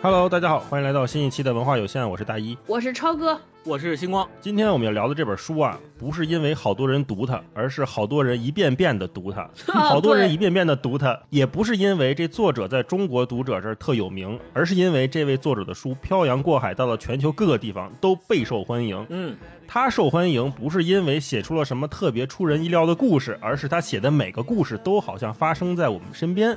Hello，大家好，欢迎来到新一期的文化有限，我是大一，我是超哥，我是星光。今天我们要聊的这本书啊，不是因为好多人读它，而是好多人一遍遍的读它，好多人一遍遍的读它，也不是因为这作者在中国读者这儿特有名，而是因为这位作者的书漂洋过海到了全球各个地方都备受欢迎。嗯，他受欢迎不是因为写出了什么特别出人意料的故事，而是他写的每个故事都好像发生在我们身边。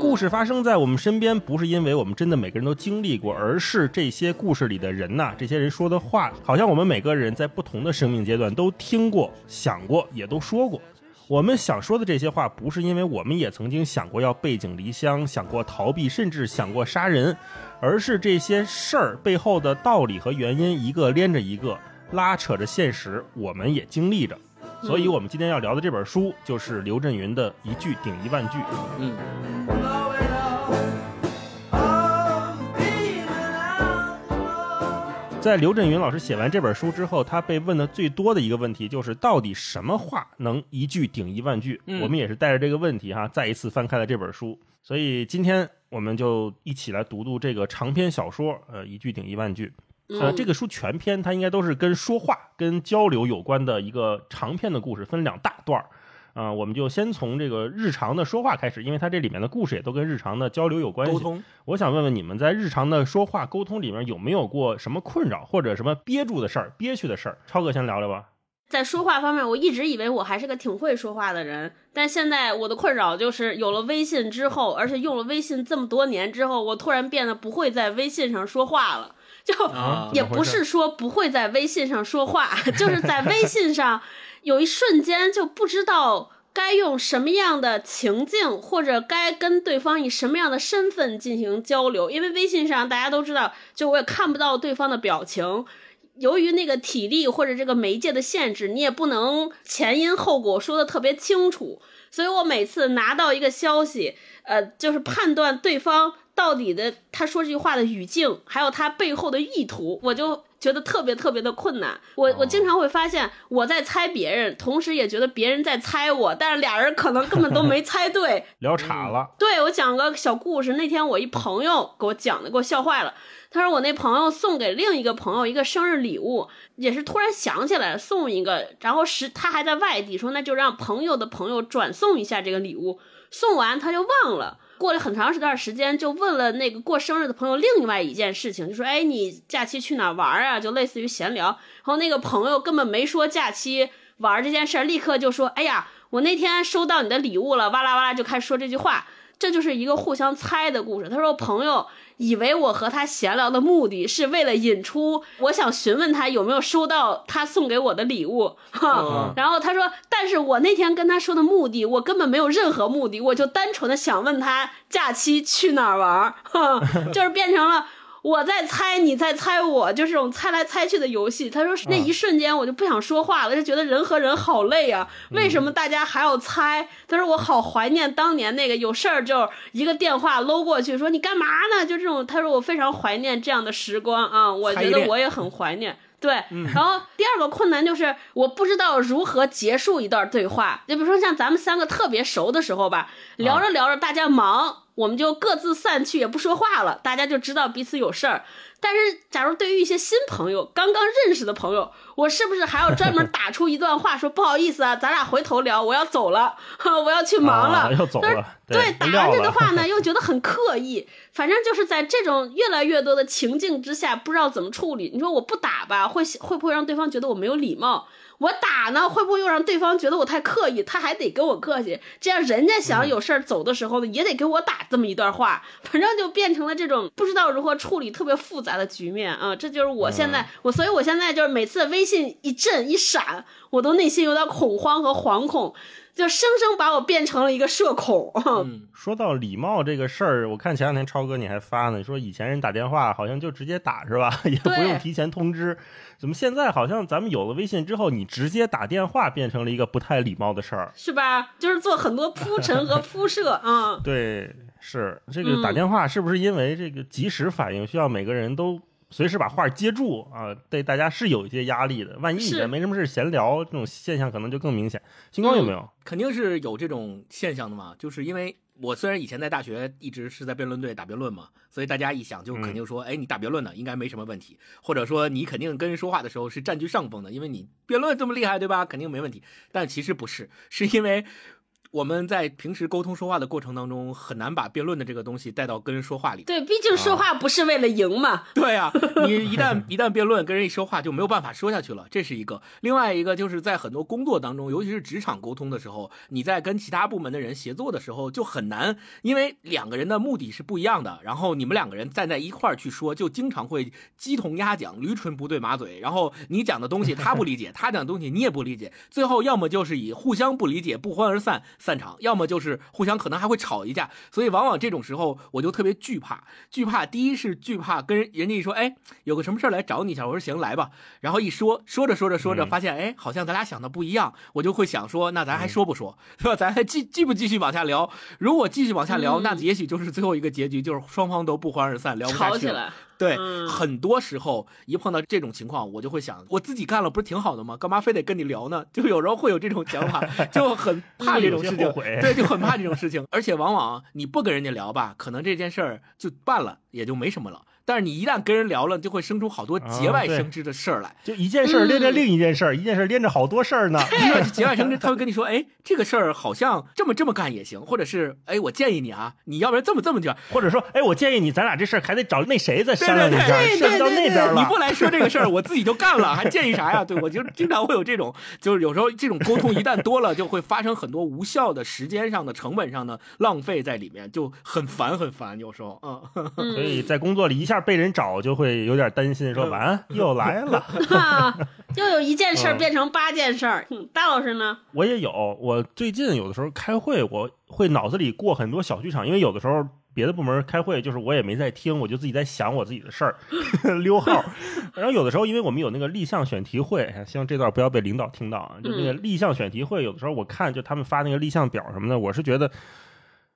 故事发生在我们身边，不是因为我们真的每个人都经历过，而是这些故事里的人呐，这些人说的话，好像我们每个人在不同的生命阶段都听过、想过，也都说过。我们想说的这些话，不是因为我们也曾经想过要背井离乡，想过逃避，甚至想过杀人，而是这些事儿背后的道理和原因，一个连着一个，拉扯着现实，我们也经历着。所以，我们今天要聊的这本书，就是刘震云的《一句顶一万句》。嗯。在刘震云老师写完这本书之后，他被问的最多的一个问题就是：到底什么话能一句顶一万句？我们也是带着这个问题哈，再一次翻开了这本书。所以今天我们就一起来读读这个长篇小说，呃，一句顶一万句。呃，这个书全篇它应该都是跟说话、跟交流有关的一个长篇的故事，分两大段儿。啊，我们就先从这个日常的说话开始，因为它这里面的故事也都跟日常的交流有关系。沟通，我想问问你们，在日常的说话沟通里面有没有过什么困扰或者什么憋住的事儿、憋屈的事儿？超哥先聊聊吧。在说话方面，我一直以为我还是个挺会说话的人，但现在我的困扰就是有了微信之后，而且用了微信这么多年之后，我突然变得不会在微信上说话了。就也不是说不会在微信上说话，就是在微信上。有一瞬间就不知道该用什么样的情境，或者该跟对方以什么样的身份进行交流，因为微信上大家都知道，就我也看不到对方的表情，由于那个体力或者这个媒介的限制，你也不能前因后果说的特别清楚，所以我每次拿到一个消息，呃，就是判断对方到底的他说这句话的语境，还有他背后的意图，我就。觉得特别特别的困难，我我经常会发现我在猜别人，同时也觉得别人在猜我，但是俩人可能根本都没猜对，聊岔了。对我讲个小故事，那天我一朋友给我讲的，给我笑坏了。他说我那朋友送给另一个朋友一个生日礼物，也是突然想起来送一个，然后是他还在外地，说那就让朋友的朋友转送一下这个礼物，送完他就忘了。过了很长时段时间，就问了那个过生日的朋友另外一件事情，就说：“哎，你假期去哪玩啊？”就类似于闲聊。然后那个朋友根本没说假期玩这件事儿，立刻就说：“哎呀，我那天收到你的礼物了。”哇啦哇啦就开始说这句话。这就是一个互相猜的故事。他说朋友。以为我和他闲聊的目的是为了引出，我想询问他有没有收到他送给我的礼物，哈。然后他说，但是我那天跟他说的目的，我根本没有任何目的，我就单纯的想问他假期去哪儿玩，哈，就是变成了。我在猜，你在猜我，就是这种猜来猜去的游戏。他说那一瞬间我就不想说话了，就觉得人和人好累啊。为什么大家还要猜？他说我好怀念当年那个有事儿就一个电话搂过去说你干嘛呢？就这种。他说我非常怀念这样的时光啊，我觉得我也很怀念。对，然后第二个困难就是我不知道如何结束一段对话。就比如说像咱们三个特别熟的时候吧，聊着聊着大家忙。我们就各自散去，也不说话了，大家就知道彼此有事儿。但是，假如对于一些新朋友、刚刚认识的朋友，我是不是还要专门打出一段话，说不好意思啊，咱俩回头聊，我要走了，我要去忙了，要走了。对，打完这个话呢，又觉得很刻意。反正就是在这种越来越多的情境之下，不知道怎么处理。你说我不打吧，会会不会让对方觉得我没有礼貌？我打呢，会不会又让对方觉得我太刻意？他还得跟我客气，这样人家想有事儿走的时候呢，也得给我打这么一段话。反正就变成了这种不知道如何处理、特别复杂的局面啊！这就是我现在我，所以我现在就是每次微信一震一闪，我都内心有点恐慌和惶恐。就生生把我变成了一个社恐。说到礼貌这个事儿，我看前两天超哥你还发呢，说以前人打电话好像就直接打是吧，也不用提前通知。怎么现在好像咱们有了微信之后，你直接打电话变成了一个不太礼貌的事儿，是吧？就是做很多铺陈和铺 设啊。对，是这个打电话是不是因为这个及时反应需要每个人都？随时把话接住啊，对大家是有一些压力的。万一你这没什么事闲聊，这种现象可能就更明显。星光有没有？肯定是有这种现象的嘛，就是因为我虽然以前在大学一直是在辩论队打辩论嘛，所以大家一想就肯定说，哎，你打辩论呢应该没什么问题，或者说你肯定跟人说话的时候是占据上风的，因为你辩论这么厉害，对吧？肯定没问题。但其实不是，是因为。我们在平时沟通说话的过程当中，很难把辩论的这个东西带到跟人说话里。对，毕竟说话不是为了赢嘛。对啊，你一旦一旦辩论，跟人一说话就没有办法说下去了，这是一个。另外一个就是在很多工作当中，尤其是职场沟通的时候，你在跟其他部门的人协作的时候就很难，因为两个人的目的是不一样的，然后你们两个人站在一块儿去说，就经常会鸡同鸭讲，驴唇不对马嘴。然后你讲的东西他不理解，他讲的东西你也不理解，最后要么就是以互相不理解不欢而散。散场，要么就是互相可能还会吵一架，所以往往这种时候我就特别惧怕，惧怕第一是惧怕跟人家一说，哎，有个什么事儿来找你一下，我说行来吧，然后一说说着说着说着，发现哎，好像咱俩想的不一样，我就会想说，那咱还说不说，是吧？咱还继继不继续往下聊？如果继续往下聊，那也许就是最后一个结局，就是双方都不欢而散，聊不下去了。对，很多时候一碰到这种情况，我就会想，我自己干了不是挺好的吗？干嘛非得跟你聊呢？就有时候会有这种想法，就很怕这种事情。对，就很怕这种事情。而且往往你不跟人家聊吧，可能这件事儿就办了，也就没什么了。但是你一旦跟人聊了，就会生出好多节外生枝的事儿来。就一件事连着另一件事，一件事连着好多事儿呢。节外生枝，他会跟你说：“哎，这个事儿好像这么这么干也行。”或者是：“哎，我建议你啊，你要不然这么这么讲。”或者说：“哎，我建议你，咱俩这事儿还得找那谁再商量一下，商量到那边了。你不来说这个事儿，我自己就干了，还建议啥呀？对我就经常会有这种，就是有时候这种沟通一旦多了，就会发生很多无效的时间上的、成本上的浪费在里面，就很烦很烦。有时候，嗯，所以在工作里一下被人找就。会有点担心，说完又来了，又有一件事变成八件事儿。大老师呢？我也有。我最近有的时候开会，我会脑子里过很多小剧场，因为有的时候别的部门开会，就是我也没在听，我就自己在想我自己的事儿，溜号。然后有的时候，因为我们有那个立项选题会，希望这段不要被领导听到啊。就那个立项选题会，有的时候我看就他们发那个立项表什么的，我是觉得。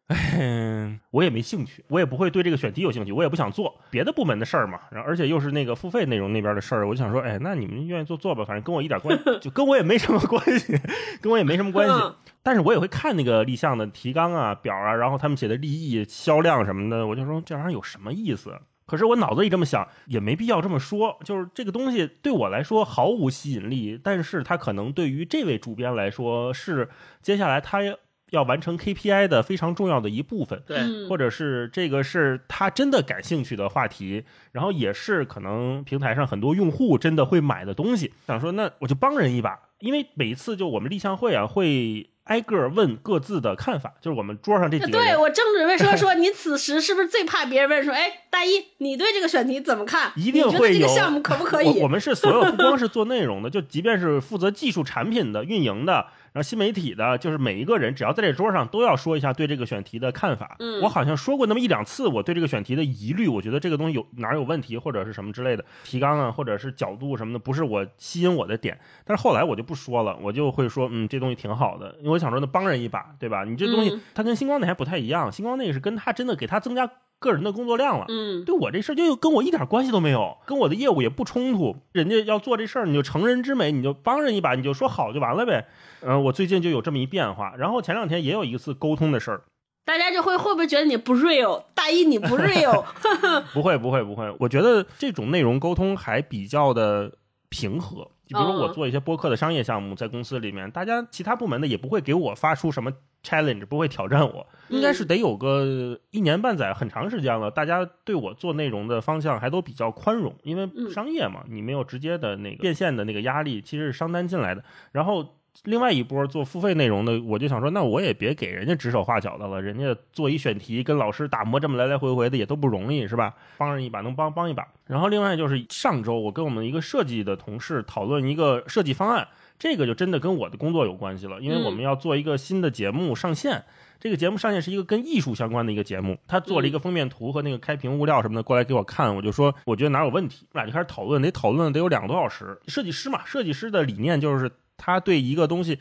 哎，我也没兴趣，我也不会对这个选题有兴趣，我也不想做别的部门的事儿嘛。然后，而且又是那个付费内容那边的事儿，我就想说，哎，那你们愿意做做吧，反正跟我一点关，就跟我也没什么关系，跟我也没什么关系。但是我也会看那个立项的提纲啊、表啊，然后他们写的利益、销量什么的，我就说这玩意儿有什么意思？可是我脑子里这么想，也没必要这么说。就是这个东西对我来说毫无吸引力，但是它可能对于这位主编来说是接下来他。要完成 KPI 的非常重要的一部分，对，或者是这个是他真的感兴趣的话题，然后也是可能平台上很多用户真的会买的东西。想说，那我就帮人一把，因为每一次就我们立项会啊，会挨个问各自的看法，就是我们桌上这几个人。对我正准备说说，你此时是不是最怕别人问说，哎，大一，你对这个选题怎么看？一定会有。这个项目可不可以？我们是所有不光是做内容的，就即便是负责技术产品的运营的。然后新媒体的，就是每一个人只要在这桌上都要说一下对这个选题的看法。嗯，我好像说过那么一两次，我对这个选题的疑虑，我觉得这个东西有哪有问题，或者是什么之类的提纲啊，或者是角度什么的，不是我吸引我的点。但是后来我就不说了，我就会说，嗯，这东西挺好的，因为我想说，那帮人一把，对吧？你这东西它跟星光那还不太一样，星光那个是跟他真的给他增加。个人的工作量了，嗯，对我这事儿就跟我一点关系都没有，跟我的业务也不冲突。人家要做这事儿，你就成人之美，你就帮人一把，你就说好就完了呗。嗯，我最近就有这么一变化，然后前两天也有一次沟通的事儿，大家就会会不会觉得你不 real？大一你不 real？不会不会不会，我觉得这种内容沟通还比较的平和。就比如说我做一些播客的商业项目，在公司里面，大家其他部门的也不会给我发出什么 challenge，不会挑战我。应该是得有个一年半载，很长时间了，大家对我做内容的方向还都比较宽容，因为商业嘛，你没有直接的那个变现的那个压力，其实是商单进来的。然后。另外一波做付费内容的，我就想说，那我也别给人家指手画脚的了。人家做一选题，跟老师打磨这么来来回回的，也都不容易，是吧？帮人一把，能帮帮一把。然后另外就是上周，我跟我们一个设计的同事讨论一个设计方案，这个就真的跟我的工作有关系了，因为我们要做一个新的节目上线。这个节目上线是一个跟艺术相关的一个节目，他做了一个封面图和那个开屏物料什么的过来给我看，我就说我觉得哪有问题，我俩就开始讨论，得讨论得有两个多小时。设计师嘛，设计师的理念就是他对一个东西。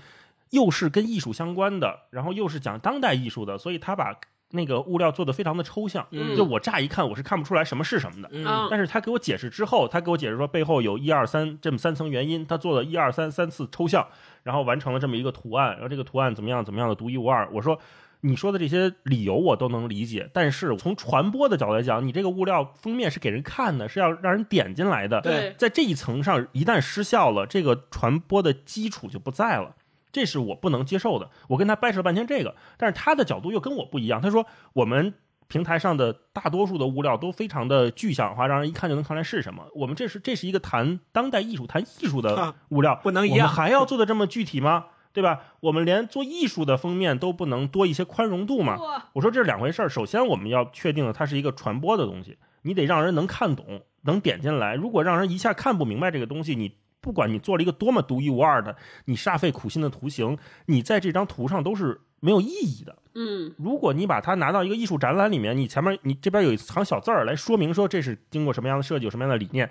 又是跟艺术相关的，然后又是讲当代艺术的，所以他把那个物料做的非常的抽象，就我乍一看我是看不出来什么是什么的。但是他给我解释之后，他给我解释说背后有一二三这么三层原因，他做了一二三三次抽象，然后完成了这么一个图案，然后这个图案怎么样怎么样的独一无二。我说你说的这些理由我都能理解，但是从传播的角度来讲，你这个物料封面是给人看的，是要让人点进来的。对在这一层上，一旦失效了，这个传播的基础就不在了。这是我不能接受的。我跟他掰扯了半天这个，但是他的角度又跟我不一样。他说我们平台上的大多数的物料都非常的具象化，让人一看就能看出来是什么。我们这是这是一个谈当代艺术、谈艺术的啊物料，不能一样我们还要做的这么具体吗？对吧？我们连做艺术的封面都不能多一些宽容度嘛？我说这是两回事儿。首先，我们要确定了它是一个传播的东西，你得让人能看懂，能点进来。如果让人一下看不明白这个东西，你不管你做了一个多么独一无二的，你煞费苦心的图形，你在这张图上都是没有意义的。嗯，如果你把它拿到一个艺术展览里面，你前面你这边有一行小字儿来说明说这是经过什么样的设计，有什么样的理念，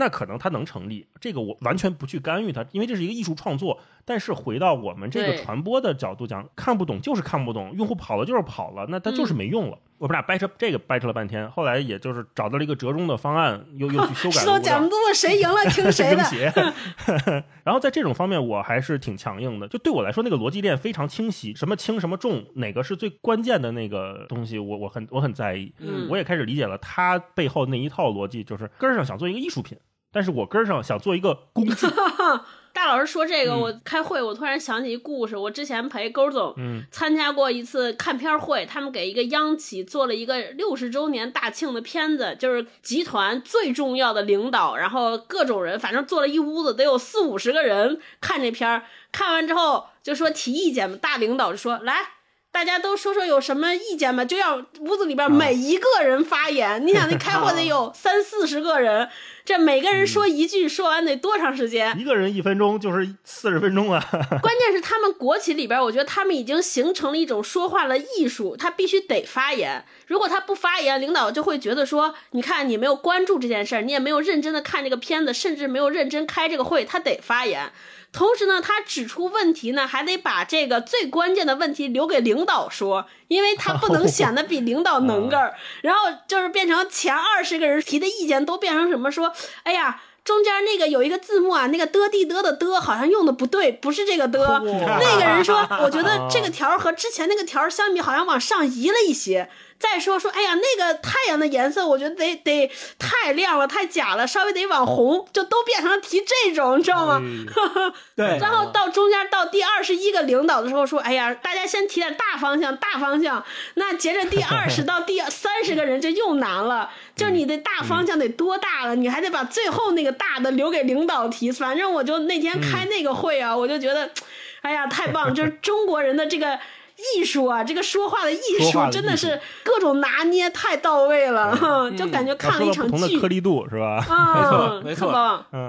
那可能它能成立。这个我完全不去干预它，因为这是一个艺术创作。但是回到我们这个传播的角度讲，看不懂就是看不懂，用户跑了就是跑了，那它就是没用了。我们俩掰扯这个掰扯了半天，后来也就是找到了一个折中的方案，又又去修改石头了物料讲不多，谁赢了听谁的。然后在这种方面，我还是挺强硬的。就对我来说，那个逻辑链非常清晰，什么轻什么重，哪个是最关键的那个东西，我我很我很在意。嗯我也开始理解了他背后那一套逻辑，就是根儿上想做一个艺术品，但是我根儿上想做一个工具。大老师说这个，嗯我开会，我突然想起一故事。我之前陪勾总嗯参加过一次看片会，他们给一个央企做了一个六十周年大庆的片子，就是集团最重要的领导，然后各种人，反正坐了一屋子，得有四五十个人看这片儿。看完之后就说提意见嘛，大领导就说来。大家都说说有什么意见吧？就要屋子里边每一个人发言。你想，那开会得有三四十个人，这每个人说一句，说完得多长时间？一个人一分钟就是四十分钟啊！关键是他们国企里边，我觉得他们已经形成了一种说话的艺术，他必须得发言。如果他不发言，领导就会觉得说，你看你没有关注这件事儿，你也没有认真的看这个片子，甚至没有认真开这个会，他得发言。同时呢，他指出问题呢，还得把这个最关键的问题留给领导说，因为他不能显得比领导能个儿。然后就是变成前二十个人提的意见都变成什么说，哎呀。中间那个有一个字幕啊，那个的地的的的好像用的不对，不是这个的。那个人说，我觉得这个条儿和之前那个条儿相比，好像往上移了一些。再说说，哎呀，那个太阳的颜色，我觉得得得太亮了，太假了，稍微得往红，就都变成提这种，你知道吗？对，然后到中间到第二十一个领导的时候说，哎呀，大家先提点大方向，大方向。那接着第 二十到第三十个人就又难了，就你的大方向得多大了，你还得把最后那个大的留给领导提。反正我就那天开那个会啊，我就觉得，哎呀，太棒！就是中国人的这个。艺术啊，这个说话的艺术的艺术真的是各种拿捏太到位了，就感觉看了一场剧不同的剧。颗粒度是吧？啊，没错。没错。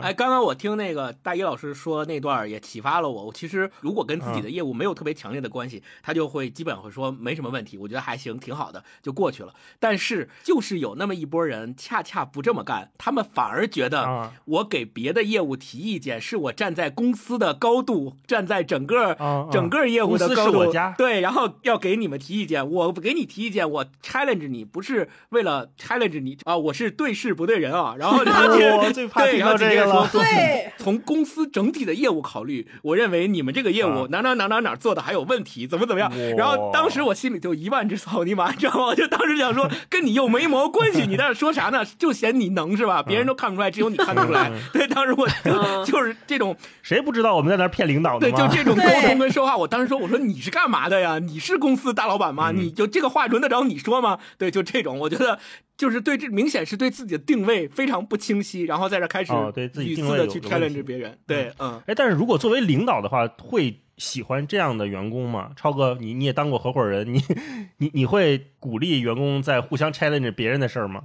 哎，刚刚我听那个大一老师说那段也启发了我。我其实如果跟自己的业务没有特别强烈的关系，他就会基本会说没什么问题，我觉得还行，挺好的，就过去了。但是就是有那么一波人恰恰不这么干，他们反而觉得啊。我给别的业务提意见，是我站在公司的高度，站在整个整个业务的高度，是我家对，然后要给你们提意见，我给你提意见，我 challenge 你，不是为了 challenge 你啊，我是对事不对人啊。然后他 我最怕对，听然后紧接到这个了。着说说对从公司整体的业务考虑，我认为你们这个业务啊哪哪哪哪哪做的还有问题，怎么怎么样。然后当时我心里就一万只草泥马，你知道吗？我就当时想说，跟你又没毛关系，你在这说啥呢？就嫌你能是吧？别人都看不出来，只有你看得出来。对，当时我就嗯就是这种谁不知道我们在那儿骗领导呢对，就这种沟通跟说话，我当时说，我说你是干嘛的呀？你是公司大老板吗？嗯你就这个话轮得着你说吗？对，就这种，我觉得就是对这明显是对自己的定位非常不清晰，然后在这开始哦对自己定位的去 challenge 别人。对，嗯，哎，但是如果作为领导的话，会喜欢这样的员工吗？超哥，你你也当过合伙人，你 你你会鼓励员工在互相 challenge 别人的事儿吗？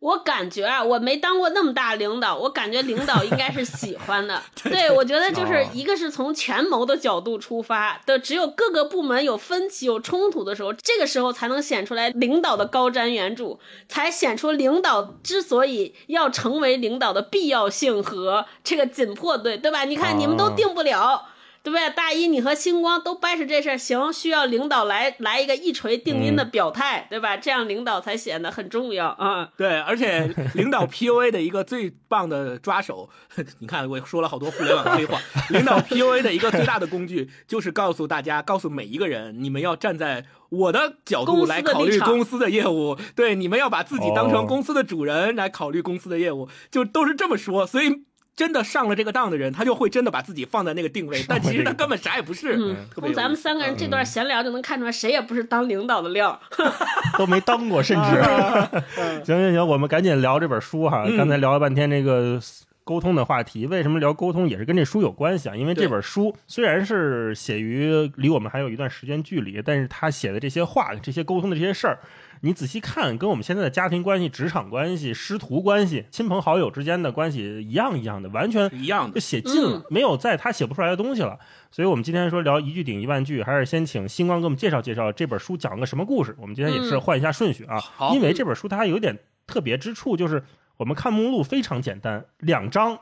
我感觉啊，我没当过那么大领导，我感觉领导应该是喜欢的。对，我觉得就是哦一个是从权谋的角度出发的，只有各个部门有分歧、有冲突的时候，这个时候才能显出来领导的高瞻远瞩，才显出领导之所以要成为领导的必要性和这个紧迫对，对吧？你看你们都哦定不了。对不对？大一你和星光都掰扯这事儿，行，需要领导来来一个一锤定音的表态，对吧？这样领导才显得很重要啊。对，而且领导 PUA 的一个最棒的抓手，你看我说了好多互联网黑话。领导 PUA 的一个最大的工具，就是告诉大家，告诉每一个人，你们要站在我的角度来考虑公司的业务。对，你们要把自己当成公司的主人来考虑公司的业务，就都是这么说。所以。真的上了这个当的人，他就会真的把自己放在那个定位，但其实他根本啥也不是。从咱们三个人这段闲聊就能看出来，谁也不是当领导的料，都没当过，甚至。行行行，我们赶紧聊这本书哈。刚才聊了半天这个沟通的话题，为什么聊沟通也是跟这书有关系啊？因为这本书虽然是写于离我们还有一段时间距离，但是他写的这些话、这些沟通的这些事儿。你仔细看，跟我们现在的家庭关系、职场关系、师徒关系、亲朋好友之间的关系一样一样的，完全一样的，就写尽了，没有在他写不出来的东西了。所以，我们今天说聊一句顶一万句，还是先请星光给我们介绍介绍这本书讲个什么故事。我们今天也是换一下顺序啊，因为这本书它有点特别之处，就是我们看目录非常简单，两章，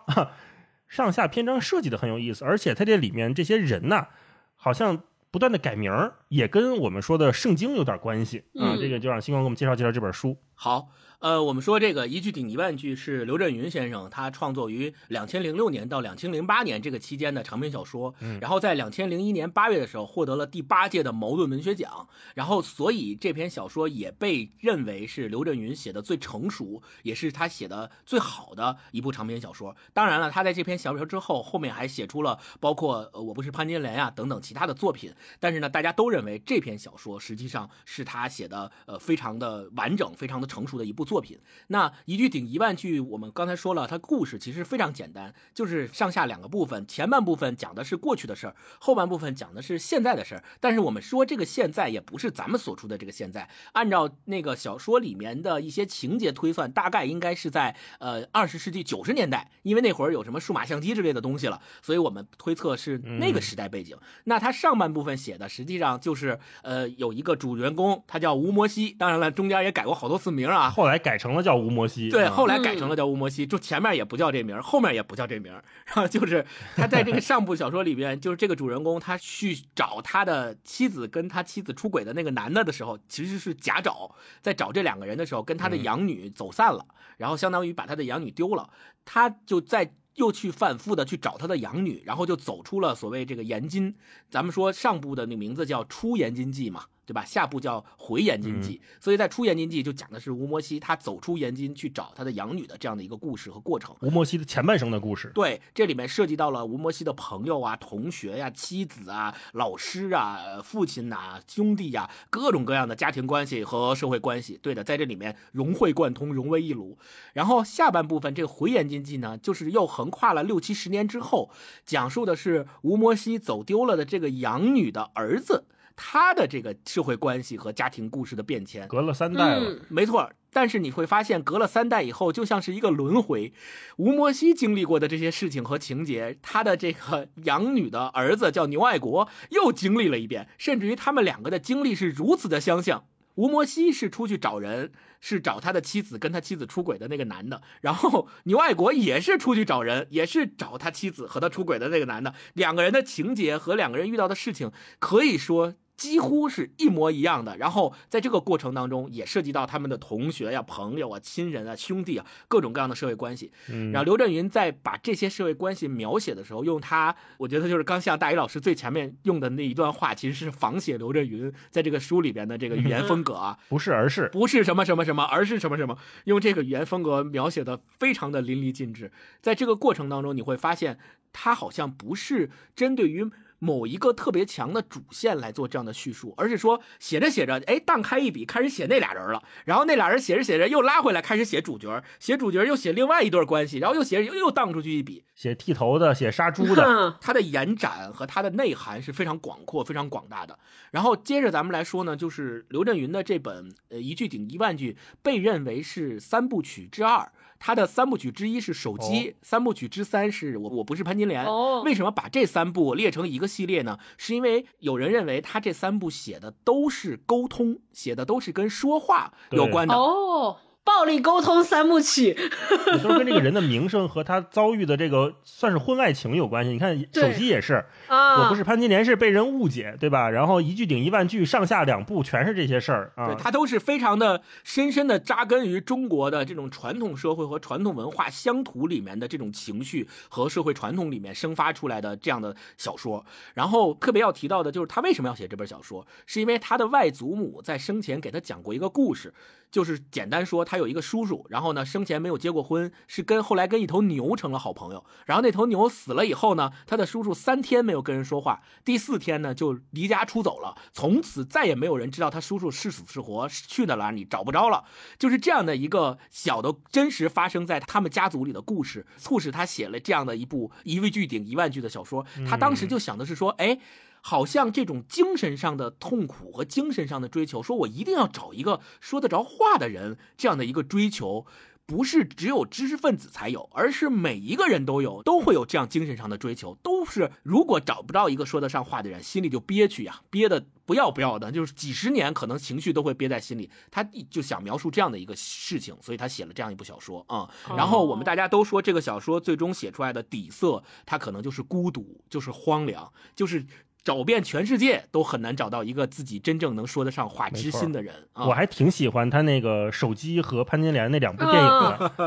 上下篇章设计的很有意思，而且它这里面这些人呐，好像。不断的改名儿，也跟我们说的圣经有点关系啊。这个就让星光给我们介绍介绍这本书。好。呃，我们说这个一句顶一万句是刘震云先生他创作于两千零六年到两千零八年这个期间的长篇小说，然后在两千零一年八月的时候获得了第八届的茅盾文学奖，然后所以这篇小说也被认为是刘震云写的最成熟，也是他写的最好的一部长篇小说。当然了，他在这篇小说之后，后面还写出了包括呃我不是潘金莲呀等等其他的作品，但是呢，大家都认为这篇小说实际上是他写的呃非常的完整、非常的成熟的一部。作品那一句顶一万句，我们刚才说了，它故事其实非常简单，就是上下两个部分，前半部分讲的是过去的事儿，后半部分讲的是现在的事儿。但是我们说这个现在也不是咱们所处的这个现在，按照那个小说里面的一些情节推算，大概应该是在呃二十世纪九十年代，因为那会儿有什么数码相机之类的东西了，所以我们推测是那个时代背景。那它上半部分写的实际上就是呃有一个主人公，他叫吴摩西，当然了，中间也改过好多次名啊，后来。改成了叫吴摩西，对，后来改成了叫吴摩西，就前面也不叫这名，后面也不叫这名。然后就是他在这个上部小说里边，就是这个主人公他去找他的妻子跟他妻子出轨的那个男的的时候，其实是假找，在找这两个人的时候，跟他的养女走散了，然后相当于把他的养女丢了，他就在又去反复的去找他的养女，然后就走出了所谓这个延津，咱们说上部的那名字叫出延津记嘛。对吧？下部叫回延津记，所以在出延津记就讲的是吴摩西他走出延津去找他的养女的这样的一个故事和过程。吴摩西的前半生的故事。对，这里面涉及到了吴摩西的朋友啊、同学呀、妻子啊、老师啊、父亲呐、兄弟呀，各种各样的家庭关系和社会关系。对的，在这里面融会贯通，融为一炉。然后下半部分这个回延津记呢，就是又横跨了六七十年之后，讲述的是吴摩西走丢了的这个养女的儿子。他的这个社会关系和家庭故事的变迁，隔了三代了，没错。但是你会发现，隔了三代以后，就像是一个轮回。吴摩西经历过的这些事情和情节，他的这个 养女的儿子叫牛爱国，又经历了一遍。甚至于他们两个的经历是如此的相像。吴摩西是出去找人，是找他的妻子跟他妻子出轨的那个男的，然后牛爱国也是出去找人，也是找他妻子和他出轨的那个男的。两个人的情节和两个人遇到的事情，可以说。几乎是一模一样的，然后在这个过程当中也涉及到他们的同学呀、朋友啊、亲人啊、兄弟啊，各种各样的社会关系。嗯然后刘震云在把这些社会关系描写的时候，用他，我觉得就是刚像大一老师最前面用的那一段话，其实是仿写刘震云在这个书里边的这个语言风格啊，不是，而是不是什么什么什么，而是什么什么，用这个语言风格描写的非常的淋漓尽致。在这个过程当中，你会发现他好像不是针对于。某一个特别强的主线来做这样的叙述，而是说写着写着，哎，荡开一笔，开始写那俩人了。然后那俩人写着写着又拉回来，开始写主角，写主角又写另外一对关系，然后又写又又荡出去一笔，写剃头的，写杀猪的。它的延展和它的内涵是非常广阔、非常广大的。然后接着咱们来说呢，就是刘震云的这本呃一句顶一万句，被认为是三部曲之二。他的三部曲之一是手机，三部曲之三是我我不是潘金莲。为什么把这三部列成一个系列呢？是因为有人认为他这三部写的都是沟通，写的都是跟说话有关的。哦。暴力沟通三部曲，也都是跟这个人的名声和他遭遇的这个算是婚外情有关系。你看手机也是，啊，我不是潘金莲是被人误解，对吧？然后一句顶一万句，上下两部全是这些事儿啊对，。他都是非常的深深的扎根于中国的这种传统社会和传统文化乡土里面的这种情绪和社会传统里面生发出来的这样的小说。然后特别要提到的就是他为什么要写这本小说，是因为他的外祖母在生前给他讲过一个故事，就是简单说，他有一个叔叔，然后呢生前没有结过婚，是跟后来跟一头牛成了好朋友。然后那头牛死了以后呢，他的叔叔三天没有跟人说话，第四天呢就离家出走了，从此再也没有人知道他叔叔是死是活，去到哪里找不着了。就是这样的一个小的真实发生在他们家族里的故事，促使他写了这样的一部一位句顶一万句的小说。他当时就想的是说，哎。好像这种精神上的痛苦和精神上的追求，说我一定要找一个说得着话的人，这样的一个追求，不是只有知识分子才有，而是每一个人都有，都会有这样精神上的追求。都是如果找不到一个说得上话的人，心里就憋屈呀，憋得不要不要的，就是几十年可能情绪都会憋在心里。他就想描述这样的一个事情，所以他写了这样一部小说啊、嗯。然后我们大家都说，这个小说最终写出来的底色，它可能就是孤独，就是荒凉，就是。找遍全世界都很难找到一个自己真正能说得上话知心的人啊！我还挺喜欢他那个手机和潘金莲那两部电影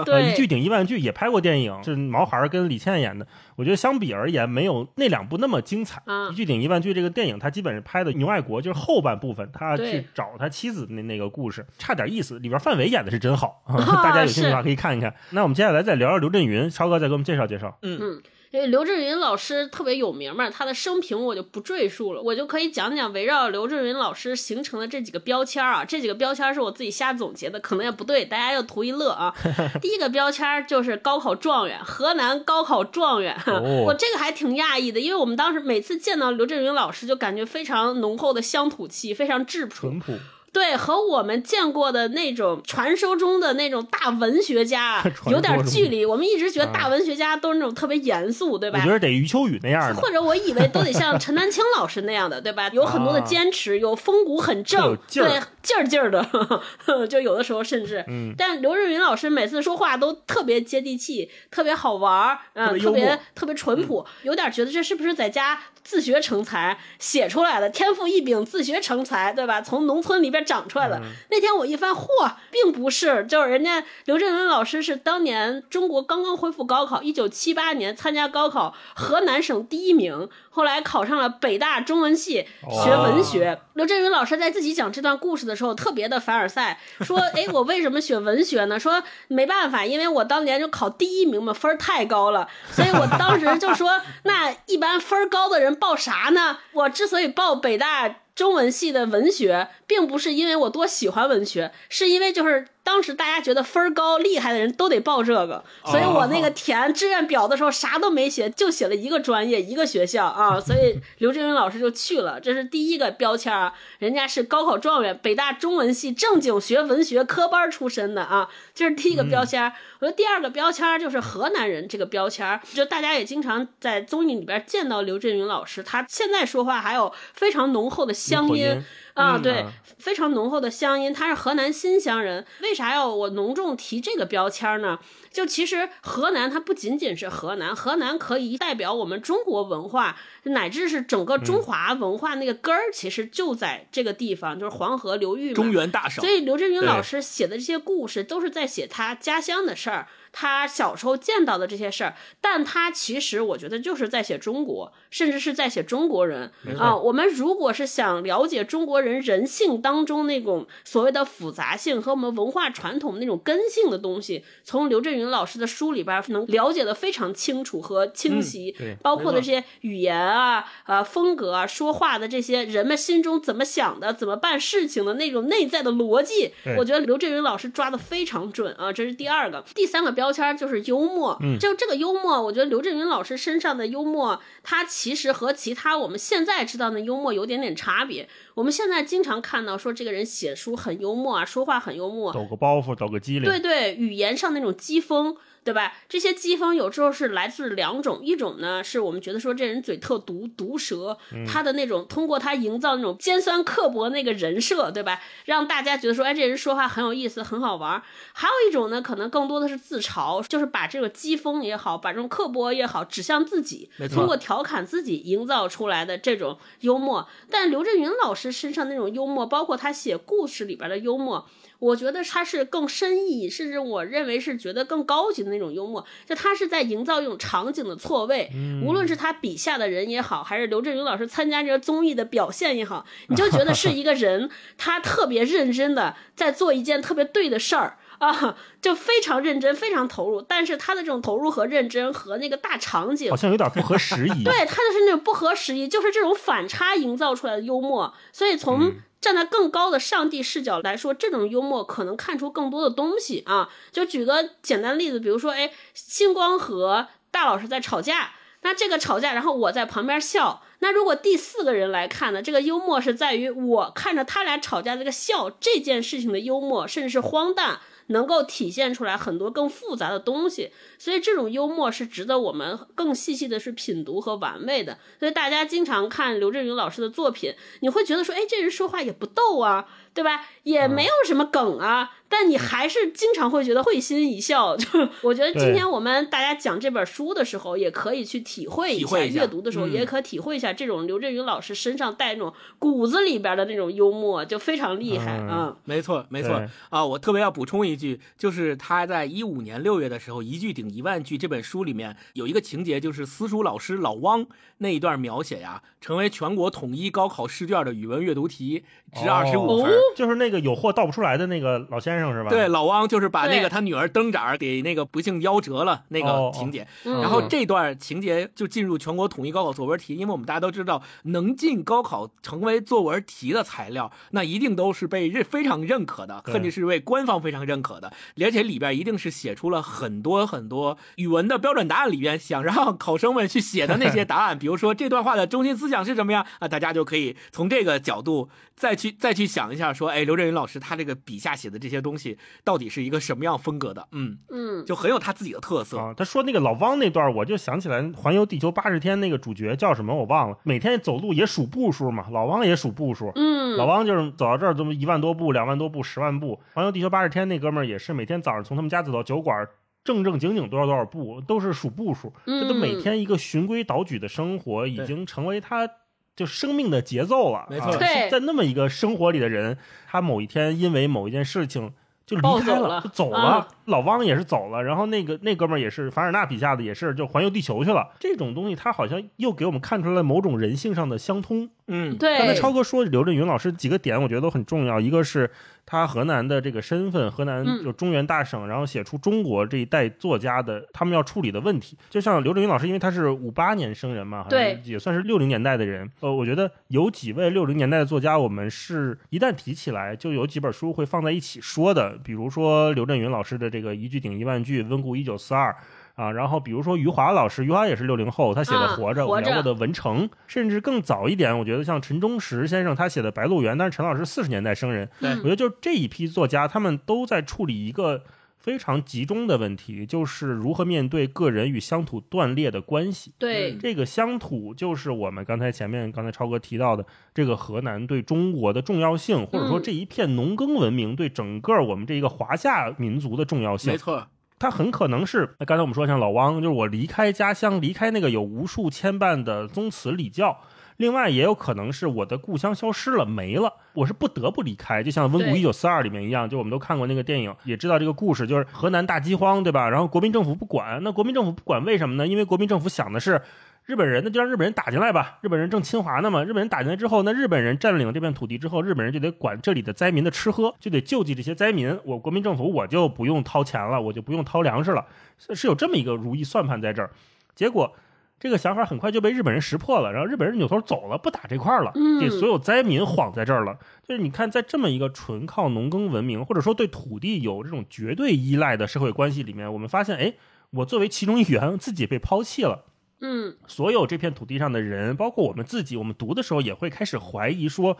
的，一句顶一万句也拍过电影，是毛孩儿跟李倩演的。我觉得相比而言，没有那两部那么精彩。嗯一句顶一万句这个电影，他基本是拍的牛爱国，就是后半部分他去找他妻子的那那个故事，差点意思。里边范伟演的是真好，啊大家有兴趣的话可以看一看。那我们接下来再聊聊刘震云，超哥再给我们介绍介绍。嗯，因为刘震云老师特别有名嘛，他的生平我就不赘述了，我就可以讲讲围绕刘震云老师形成的这几个标签啊。这几个标签是我自己瞎总结的，可能也不对，大家要图一乐啊。第一个标签就是高考状元，河南高考状元，哦我这个还挺讶异的，因为我们当时每次见到刘震云老师，就感觉非常浓厚的乡土气，非常质朴。淳朴，对，和我们见过的那种传说中的那种大文学家 有点距离。我们一直觉得啊大文学家都是那种特别严肃，对吧我觉？得得余秋雨那样的或，者我以为都得像陈丹青老师那样的，对吧？有很多的啊坚持，有风骨很正，对，劲儿劲儿的，就有的时候甚至。嗯，但刘震云老师每次说话都特别接地气，特别好玩儿，嗯、特别特别淳朴，有点觉得这是不是在家自学成才写出来的，天赋异禀，自学成才，对吧？从农村里边长出来的。嗯那天我一翻，嚯，并不是，就是人家刘震云老师是当年中国刚刚恢复高考，一九七八年参加高考，河南省第一名，后来考上了北大中文系学文学。刘震云老师在自己讲这段故事的时候，特别的凡尔赛，说：“哎，我为什么选文学呢？说没办法，因为我当年就考第一名嘛，分儿太高了，所以我当时就说，那一般分儿高的人报啥呢？我之所以报北大。”中文系的文学，并不是因为我多喜欢文学，是因为就是当时大家觉得分儿高厉害的人都得报这个，所以我那个 填志愿表的时候啥都没写，就写了一个专业一个学校啊，所以 刘震云老师就去了，这是第一个标签啊，人家是高考状元，北大中文系正经学文学科班出身的啊，这是第一个标签。我觉得第二个标签就是河南人这个标签，就大家也经常在综艺里边见到刘震云老师，他现在说话还有非常浓厚的乡音啊，嗯对啊，非常浓厚的乡音。他是河南新乡人，为啥要我隆重提这个标签呢？就其实河南它不仅仅是河南，河南可以代表我们中国文化，乃至是整个中华文化那个根儿，其实就在这个地方，就是黄河流域嘛。中原大省所，以刘震云老师写的这些故事都是在写他家乡的事儿，他小时候见到的这些事儿，但他其实我觉得就是在写中国，甚至是在写中国人啊。我们如果是想了解中国人人性当中那种所谓的复杂性和我们文化传统那种根性的东西，从刘震云老师的书里边能了解的非常清楚和清晰，对包括的这些语言啊、呃风格啊、说话的这些人们心中怎么想的、怎么办事情的那种内在的逻辑，我觉得刘震云老师抓的非常准啊，这是第二个。第三个标签就是幽默，嗯就这个幽默，我觉得刘震云老师身上的幽默，他其实和其他我们现在知道的幽默有点点差别。我们现在经常看到说这个人写书很幽默啊，说话很幽默，抖个包袱，抖个机灵，对对，语言上那种机锋，对吧？这些讥讽有时候是来自两种，一种呢是我们觉得说这人嘴特毒毒舌，他的那种通过他营造那种尖酸刻薄那个人设，对吧？让大家觉得说，哎，这人说话很有意思，很好玩。还有一种呢，可能更多的是自嘲，就是把这个讥讽也好，把这种刻薄也好，指向自己，通过调侃自己营造出来的这种幽默。但刘震云老师身上那种幽默，包括他写故事里边的幽默。我觉得他是更深意，甚至我认为是觉得更高级的那种幽默，就他是在营造一种场景的错位，无论是他笔下的人也好，还是刘震云老师参加这个综艺的表现也好，你就觉得是一个人，他特别认真的在做一件特别对的事儿啊，就非常认真，非常投入，但是他的这种投入和认真和那个大场景好像有点不合时宜。对，他就是那种不合时宜，就是这种反差营造出来的幽默，所以从。站在更高的上帝视角来说，这种幽默可能看出更多的东西啊。就举个简单例子，比如说，哎，星光和大老师在吵架，那这个吵架，然后我在旁边笑。那如果第四个人来看呢？这个幽默是在于我看着他俩吵架这个笑这件事情的幽默，甚至是荒诞。能够体现出来很多更复杂的东西，所以这种幽默是值得我们更细细的是品读和玩味的。所以大家经常看刘震云老师的作品，你会觉得说，哎，这人说话也不逗啊。对吧？也没有什么梗啊，但你还是经常会觉得会心一笑。就 我觉得今天我们大家讲这本书的时候，也可以去体会一下；阅读的时候，也可体会一下这种刘震云老师身上带那种骨子里边的那种幽默，就非常厉害啊！没错，没错啊！我特别要补充一句，就是他在一五年六月的时候，《一句顶一万句》这本书里面有一个情节，就是私塾老师老汪那一段描写呀，成为全国统一高考试卷的语文阅读题，值二十五分。就是那个有货倒不出来的那个老先生是吧？对，老汪就是把那个他女儿灯盏给那个不幸夭折了那个情节，然后这段情节就进入全国统一高考作文题，因为我们大家都知道，能进高考成为作文题的材料，那一定都是被认非常认可的，甚至是为官方非常认可的，而且里边一定是写出了很多很多语文的标准答案里边想让考生们去写的那些答案，比如说这段话的中心思想是什么呀？啊，大家就可以从这个角度再去再去想一下。说，哎，刘震云老师他这个笔下写的这些东西，到底是一个什么样风格的？嗯嗯，就很有他自己的特色啊。他说那个老汪那段，我就想起来《环游地球八十天》那个主角叫什么，我忘了。每天走路也数步数嘛，老汪也数步数。嗯，老汪就是走到这儿这么一万多步、两万多步、十万步。环游地球八十天那哥们儿也是每天早上从他们家走到酒馆，正正经经多少多少步，都是数步数。这都每天一个循规蹈矩的生活，已经成为他。就生命的节奏了，没错，在那么一个生活里的人，他某一天因为某一件事情就离开了，就走了。老汪也是走了，然后那个那哥们儿也是凡尔纳笔下的，也是就环游地球去了。这种东西，他好像又给我们看出来某种人性上的相通。嗯，对。刚才超哥说刘震云老师几个点，我觉得都很重要。一个是他河南的这个身份，河南就中原大省，然后写出中国这一代作家的他们要处理的问题。就像刘震云老师，因为他是五八年生人嘛，对，也算是六零年代的人。呃，我觉得有几位六零年代的作家，我们是一旦提起来，就有几本书会放在一起说的。比如说刘震云老师的这个一句顶一万句，温故一九四二。啊，然后比如说余华老师，余华也是六零后，他写的《活着》，我聊过的《文成》，甚至更早一点，我觉得像陈忠实先生他写的《白鹿原》，但是陈老师四十年代生人，我觉得就这一批作家，他们都在处理一个非常集中的问题，就是如何面对个人与乡土断裂的关系。对，这个乡土就是我们刚才前面刚才超哥提到的这个河南对中国的重要性，或者说这一片农耕文明对整个我们这一个华夏民族的重要性。没错。他很可能是，刚才我们说像老汪，就是我离开家乡，离开那个有无数牵绊的宗祠礼教。另外，也有可能是我的故乡消失了，没了，我是不得不离开。就像《温故一九四二》里面一样，就我们都看过那个电影，也知道这个故事，就是河南大饥荒，对吧？然后国民政府不管，那国民政府不管为什么呢？因为国民政府想的是。日本人，那就让日本人打进来吧。日本人正侵华呢嘛。日本人打进来之后，那日本人占领了这片土地之后，日本人就得管这里的灾民的吃喝，就得救济这些灾民。我国民政府我就不用掏钱了，我就不用掏粮食了，是有这么一个如意算盘在这儿。结果这个想法很快就被日本人识破了，然后日本人扭头走了，不打这块了，给所有灾民晃在这儿了。就是你看，在这么一个纯靠农耕文明，或者说对土地有这种绝对依赖的社会关系里面，我们发现，哎，我作为其中一员，自己被抛弃了。嗯，所有这片土地上的人，包括我们自己，我们读的时候也会开始怀疑说，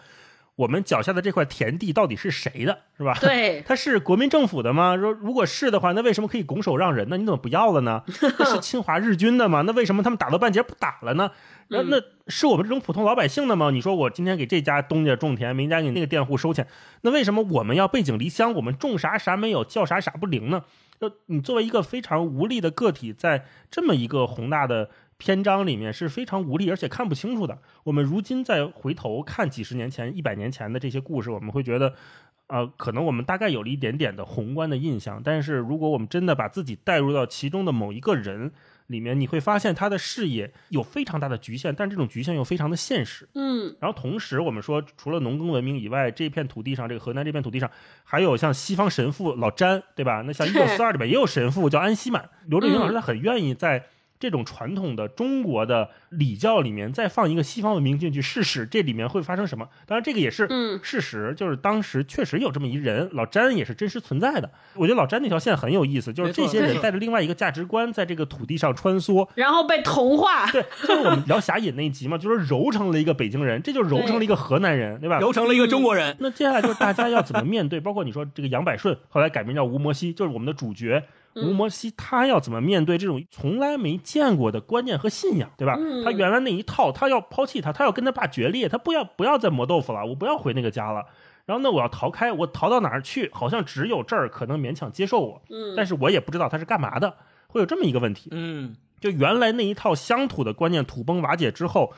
我们脚下的这块田地到底是谁的，是吧？对，它是国民政府的吗？说如果是的话，那为什么可以拱手让人呢？你怎么不要了呢？那是侵华日军的吗？那为什么他们打到半截不打了呢？那那是我们这种普通老百姓的吗？你说我今天给这家东家种田，明家给那个佃户收钱，那为什么我们要背井离乡？我们种啥啥没有，叫啥啥不灵呢？就你作为一个非常无力的个体，在这么一个宏大的篇章里面是非常无力，而且看不清楚的。我们如今再回头看几十年前、一百年前的这些故事，我们会觉得，呃，可能我们大概有了一点点的宏观的印象。但是如果我们真的把自己带入到其中的某一个人里面，你会发现他的视野有非常大的局限，但这种局限又非常的现实。嗯，然后同时，我们说，除了农耕文明以外，这片土地上，这个河南这片土地上，还有像西方神父老詹，对吧？那像 一九四二里面也有神父叫安西满。刘震云老师他很愿意在这种传统的中国的礼教里面再放一个西方文明进去试试，这里面会发生什么？当然，这个也是嗯事实，就是当时确实有这么一人，老詹也是真实存在的。我觉得老詹那条线很有意思，就是这些人带着另外一个价值观在这个土地上穿梭，然后被同化，对，就是我们聊侠隐那一集嘛，就是揉成了一个北京人，这就揉成了一个河南人，对吧？揉成了一个中国人。那接下来就是大家要怎么面对，包括你说这个杨百顺后来改名叫吴摩西，就是我们的主角嗯吴摩西，他要怎么面对这种从来没见过的观念和信仰，对吧？嗯他原来那一套，他要抛弃他，他要跟他爸决裂，他不要不要再磨豆腐了，我不要回那个家了。然后呢，我要逃开，我逃到哪儿去？好像只有这儿可能勉强接受我，嗯，但是我也不知道他是干嘛的，会有这么一个问题。嗯，就原来那一套乡土的观念土崩瓦解之后，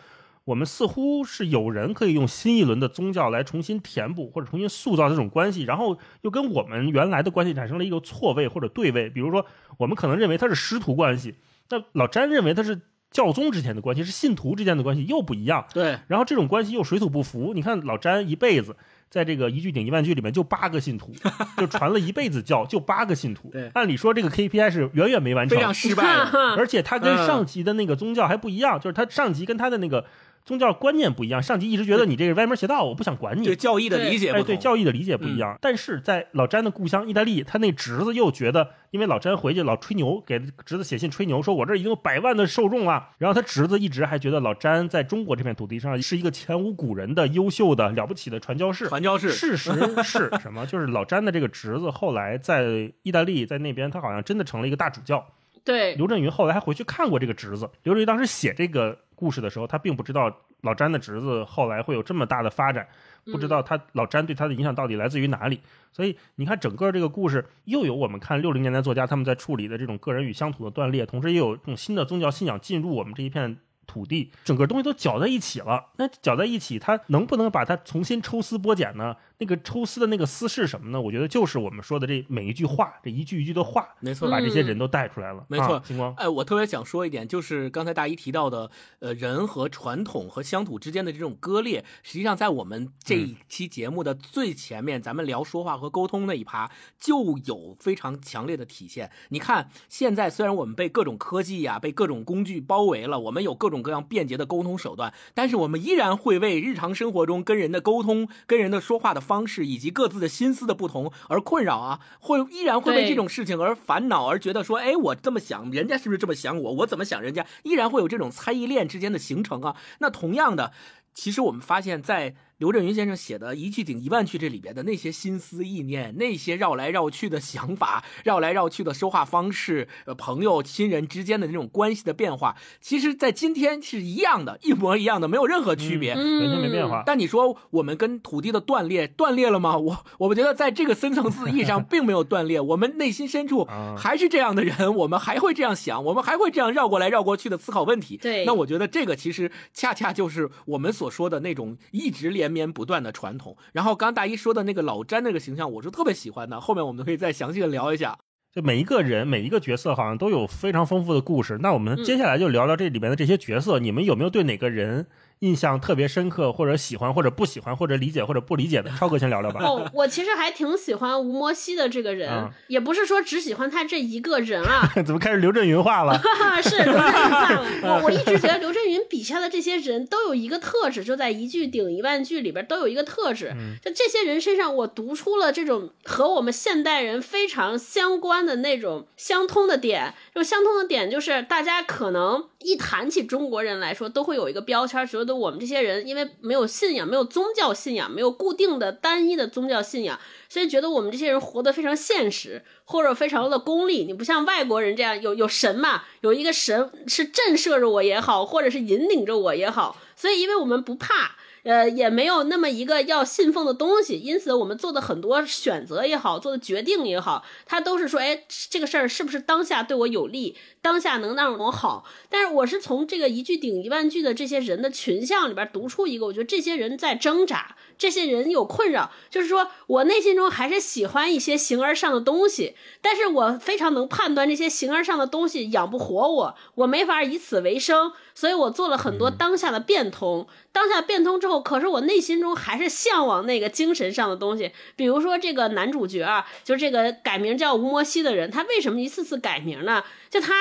我们似乎是有人可以用新一轮的宗教来重新填补或者重新塑造这种关系，然后又跟我们原来的关系产生了一个错位或者对位。比如说，我们可能认为它是师徒关系，那老詹认为它是教宗之间的关系，是信徒之间的关系，又不一样。对，然后这种关系又水土不服。你看老詹一辈子在这个一句顶一万句里面就八个信徒，就传了一辈子教，就八个信徒。对按理说这个 KPI 是远远没完成非，常失败的。而且他跟嗯上级的那个宗教还不一样，就是他上级跟他的那个宗教观念不一样，上级一直觉得你这个歪门邪道，我不想管你对。教义的理解不哎，同，对教义的理解不一样，但是在老詹的故乡意大利，他那侄子又觉得，因为老詹回去老吹牛，给侄子写信吹牛，说我这已经有百万的受众了。然后他侄子一直还觉得老詹在中国这片土地上是一个前无古人的优秀的了不起的传教士。传教士事实是什么？就是老詹的这个侄子后来在意大利，在那边他好像真的成了一个大主教。对，刘震云后来还回去看过这个侄子。刘震云当时写这个故事的时候，他并不知道老詹的侄子后来会有这么大的发展，不知道他老詹对他的影响到底来自于哪里。所以你看，整个这个故事又有我们看六零年代作家他们在处理的这种个人与乡土的断裂，同时也有这种新的宗教信仰进入我们这一片。土地整个东西都搅在一起了，那搅在一起，它能不能把它重新抽丝剥茧呢？那个抽丝的那个丝是什么呢？我觉得就是我们说的这每一句话，这一句一句的话，没错把这些人都带出来了。没错啊星光，哎，我特别想说一点，就是刚才大一提到的，呃，人和传统和乡土之间的这种割裂，实际上在我们这一期节目的最前面，咱们聊说话和沟通那一趴就有非常强烈的体现。你看，现在虽然我们被各种科技呀、被各种工具包围了，我们有各种各样便捷的沟通手段，但是我们依然会为日常生活中跟人的沟通、跟人的说话的方式以及各自的心思的不同而困扰啊，会依然会为这种事情而烦恼，而觉得说，哎，我这么想，人家是不是这么想我？我怎么想人家？依然会有这种猜疑链之间的形成啊。那同样的，其实我们发现，在刘震云先生写的《一句顶一万句》这里边的那些心思意念，那些绕来绕去的想法，绕来绕去的说话方式，呃，朋友、亲人之间的那种关系的变化，其实在今天是一样的，一模一样的，没有任何区别。嗯，完全没变化。但你说我们跟土地的断裂断裂了吗？我我们觉得在这个深层次意义上 并没有断裂，我们内心深处啊还是这样的人，我们还会这样想，我们还会这样绕过来绕过去的思考问题。对那我觉得这个其实恰恰就是我们所说的那种一直连绵不断的传统。然后刚大一说的那个老詹那个形象，我是特别喜欢的，后面我们可以再详细的聊一下。就每一个人、每一个角色好像都有非常丰富的故事。那我们嗯接下来就聊聊这里面的这些角色，你们有没有对哪个人印象特别深刻，或者喜欢，或者不喜欢，或者理解，或者不理解的？超哥先聊聊吧。哦，我其实还挺喜欢吴摩西的这个人，嗯也不是说只喜欢他这一个人啊，怎么开始刘震云化了？是刘震云化了。我我一直觉得刘震云笔下的这些人都有一个特质，就在一句顶一万句里边都有一个特质。就这些人身上，我读出了这种和我们现代人非常相关的那种相通的点。这种相通的点就是，大家可能一谈起中国人来说，都会有一个标签，觉得我们这些人因为没有信仰，没有宗教信仰，没有固定的单一的宗教信仰，所以觉得我们这些人活得非常现实，或者非常的功利。你不像外国人这样有有神嘛，有一个神是震慑着我也好，或者是引领着我也好。所以，因为我们不怕。呃，也没有那么一个要信奉的东西，因此我们做的很多选择也好，做的决定也好，他都是说，哎，这个事儿是不是当下对我有利，当下能让我好？但是我是从这个一句顶一万句的这些人的群像里边读出一个，我觉得这些人在挣扎，这些人有困扰，就是说我内心中还是喜欢一些形而上的东西，但是我非常能判断这些形而上的东西养不活我，我没法以此为生。所以我做了很多当下的变通，当下变通之后，可是我内心中还是向往那个精神上的东西。比如说这个男主角啊，就这个改名叫吴摩西的人，他为什么一次次改名呢？就他。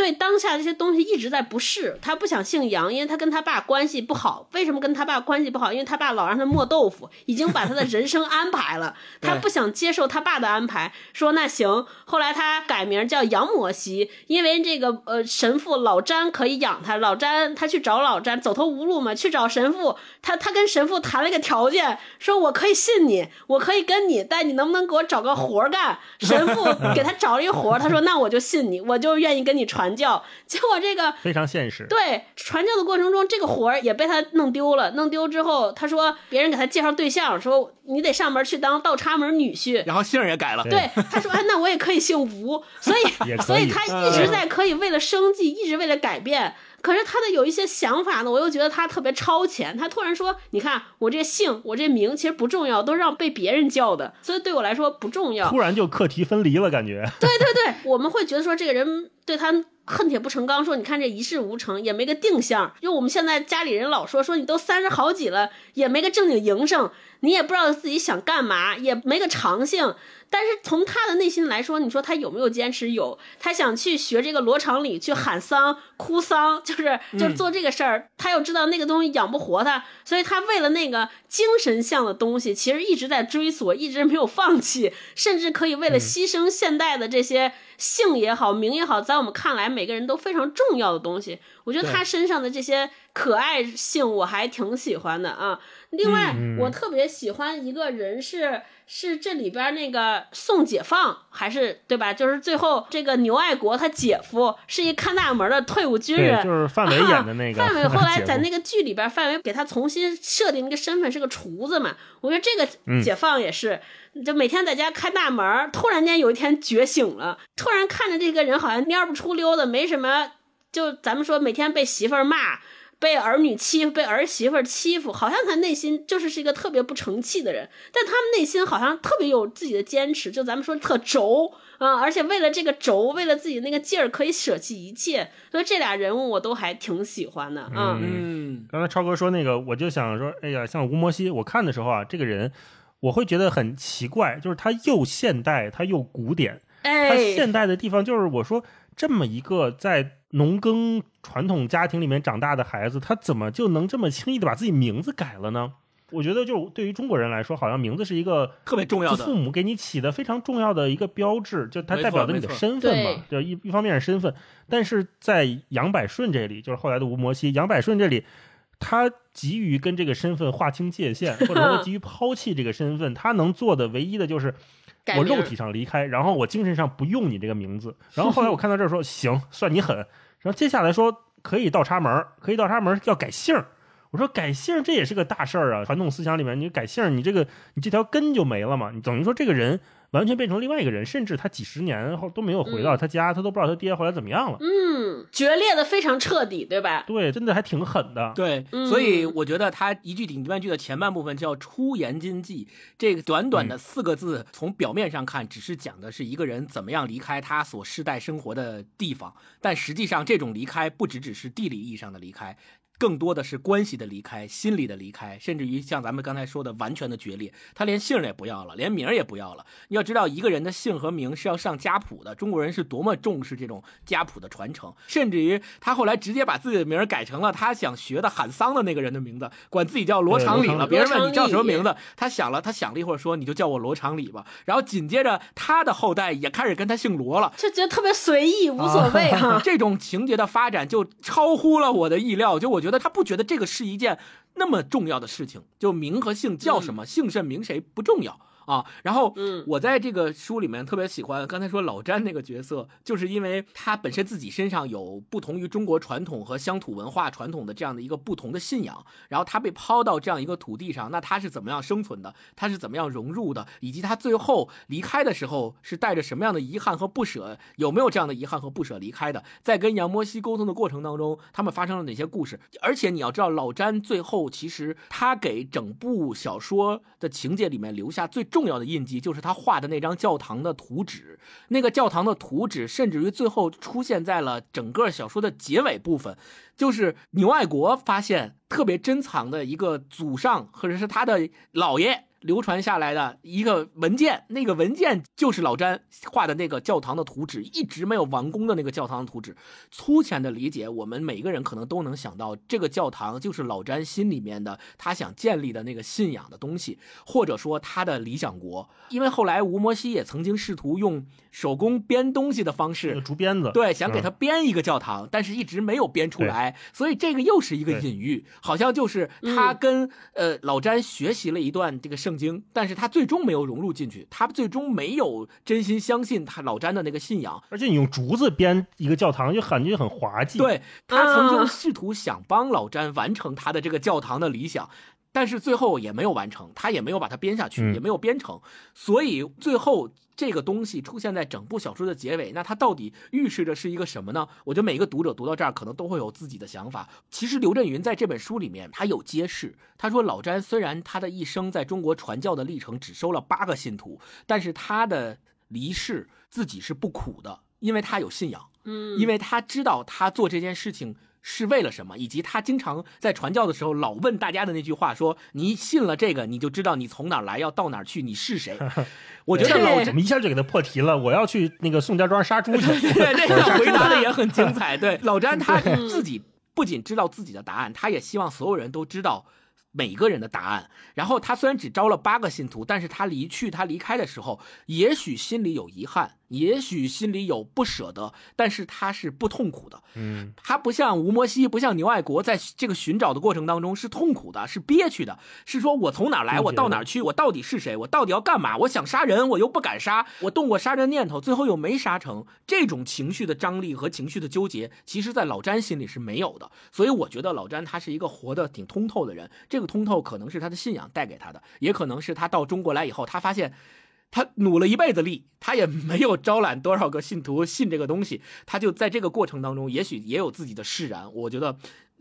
对当下这些东西一直在不适，他不想姓杨，因为他跟他爸关系不好。为什么跟他爸关系不好？因为他爸老让他磨豆腐，已经把他的人生安排了，他不想接受他爸的安排。说那行，后来他改名叫杨摩西，因为这个呃神父老詹可以养他。老詹他去找老詹，走投无路嘛，去找神父。他他跟神父谈了一个条件，说我可以信你，我可以跟你，但你能不能给我找个活干？神父 给他找了一活，他说那我就信你，我就愿意跟你传。教，结果这个非常现实。对，传教的过程中，这个活儿也被他弄丢了。弄丢之后，他说别人给他介绍对象，说你得上门去当倒插门女婿，然后姓也改了。对，他说哎，那我也可以姓吴，所以 所以他一直在可以为了生计，一直为了改变。可是他的有一些想法呢，我又觉得他特别超前。他突然说：“你看，我这姓，我这名，其实不重要，都是让被别人叫的，所以对我来说不重要。”突然就课题分离了，感觉。对对对，我们会觉得说这个人对他恨铁不成钢，说你看这一事无成，也没个定向。就我们现在家里人老说说你都三十好几了，也没个正经营生，你也不知道自己想干嘛，也没个长性。但是从他的内心来说，你说他有没有坚持？有，他想去学这个罗长里去喊丧、哭丧，就是就是做这个事儿。他又知道那个东西养不活他，所以他为了那个精神向的东西，其实一直在追索，一直没有放弃，甚至可以为了牺牲现代的这些性也好、名也好，在我们看来每个人都非常重要的东西。我觉得他身上的这些可爱性，我还挺喜欢的啊。另外，我特别喜欢一个人是。是这里边那个宋解放还是对吧？就是最后这个牛爱国他姐夫是一看大门的退伍军人，就是范伟演的那 个。范伟后来 在那个剧里边，范伟给他重新设定一个身份是个厨子嘛。我觉得这个解放也是，就每天在家看大门，突然间有一天觉醒了，突然看着这个人好像蔫不出溜的，没什么，就咱们说每天被媳妇儿骂。被儿女欺负，被儿媳妇欺负，好像他内心就是是一个特别不成器的人，但他们内心好像特别有自己的坚持，就咱们说特轴啊，而且为了这个轴，为了自己那个劲儿，可以舍弃一切，所以这俩人物我都还挺喜欢的啊。嗯，刚才超哥说那个，我就想说，哎呀，像吴摩西，我看的时候啊，这个人我会觉得很奇怪，就是他又现代，他又古典，他现代的地方就是我说这么一个在。农耕传统家庭里面长大的孩子，他怎么就能这么轻易的把自己名字改了呢？我觉得，就对于中国人来说，好像名字是一个特别重要的，父母给你起的非常重要的一个标志，就它代表着你的身份嘛。就一一方面是身份，但是在杨百顺这里，就是后来的吴摩西，杨百顺这里，他急于跟这个身份划清界限，或者说急于抛弃这个身份，他能做的唯一的就是。我肉体上离开，然后我精神上不用你这个名字。然后后来我看到这儿说 行，算你狠。然后接下来说可以倒插门，可以倒插门要改姓。我说改姓这也是个大事儿啊，传统思想里面你改姓，你这个你这条根就没了嘛。你等于说这个人。完全变成另外一个人，甚至他几十年后都没有回到他家，他都不知道他爹后来怎么样了。嗯，决裂的非常彻底，对吧？对，真的还挺狠的。对，所以我觉得他一句顶一万句的前半部分叫“出言今计”，这个短短的四个字，从表面上看只是讲的是一个人怎么样离开他所世代生活的地方，但实际上这种离开不只只是地理意义上的离开。更多的是关系的离开，心理的离开，甚至于像咱们刚才说的完全的决裂。他连姓也不要了，连名也不要了。你要知道，一个人的姓和名是要上家谱的。中国人是多么重视这种家谱的传承，甚至于他后来直接把自己的名改成了他想学的喊丧的那个人的名字，管自己叫罗长礼了。别人问你叫什么名字，他想了，他想了一会儿说：“你就叫我罗长礼吧。”然后紧接着他的后代也开始跟他姓罗了，就觉得特别随意，无所谓哈。这种情节的发展就超乎了我的意料，就我觉得。觉得他不觉得这个是一件那么重要的事情，就名和姓叫什么，姓甚名谁不重要。啊，然后，嗯，我在这个书里面特别喜欢刚才说老詹那个角色，就是因为他本身自己身上有不同于中国传统和乡土文化传统的这样的一个不同的信仰，然后他被抛到这样一个土地上，那他是怎么样生存的？他是怎么样融入的？以及他最后离开的时候是带着什么样的遗憾和不舍？有没有这样的遗憾和不舍离开的？在跟杨摩西沟通的过程当中，他们发生了哪些故事？而且你要知道，老詹最后其实他给整部小说的情节里面留下最重。重要的印记就是他画的那张教堂的图纸，那个教堂的图纸，甚至于最后出现在了整个小说的结尾部分，就是牛爱国发现特别珍藏的一个祖上或者是他的姥爷。流传下来的一个文件，那个文件就是老詹画的那个教堂的图纸，一直没有完工的那个教堂的图纸。粗浅的理解，我们每个人可能都能想到，这个教堂就是老詹心里面的他想建立的那个信仰的东西，或者说他的理想国。因为后来吴摩西也曾经试图用手工编东西的方式，竹编子，对，想给他编一个教堂，但是一直没有编出来。所以这个又是一个隐喻，好像就是他跟呃老詹学习了一段这个圣经，但是他最终没有融入进去，他最终没有真心相信他老詹的那个信仰。而且你用竹子编一个教堂，就感觉很滑稽。对他曾经试图想帮老詹完成他的这个教堂的理想。但是最后也没有完成，他也没有把它编下去，也没有编成，所以最后这个东西出现在整部小说的结尾，那它到底预示着是一个什么呢？我觉得每一个读者读到这儿，可能都会有自己的想法。其实刘震云在这本书里面，他有揭示，他说老詹虽然他的一生在中国传教的历程只收了八个信徒，但是他的离世自己是不苦的，因为他有信仰，嗯，因为他知道他做这件事情。是为了什么？以及他经常在传教的时候老问大家的那句话：说你信了这个，你就知道你从哪儿来，要到哪儿去，你是谁？我觉得老怎么一下就给他破题了？我要去那个宋家庄杀猪去。对，这个回答的也很精彩。对，老詹他自己不仅知道自己的答案，他也希望所有人都知道。每个人的答案。然后他虽然只招了八个信徒，但是他离去，他离开的时候，也许心里有遗憾，也许心里有不舍得，但是他是不痛苦的。嗯，他不像吴摩西，不像牛爱国，在这个寻找的过程当中是痛苦的，是憋屈的，是说我从哪来，我到哪去，我到底是谁，我到底要干嘛？我想杀人，我又不敢杀，我动过杀人念头，最后又没杀成。这种情绪的张力和情绪的纠结，其实在老詹心里是没有的。所以我觉得老詹他是一个活得挺通透的人。这这个通透可能是他的信仰带给他的，也可能是他到中国来以后，他发现他努了一辈子力，他也没有招揽多少个信徒信这个东西，他就在这个过程当中，也许也有自己的释然。我觉得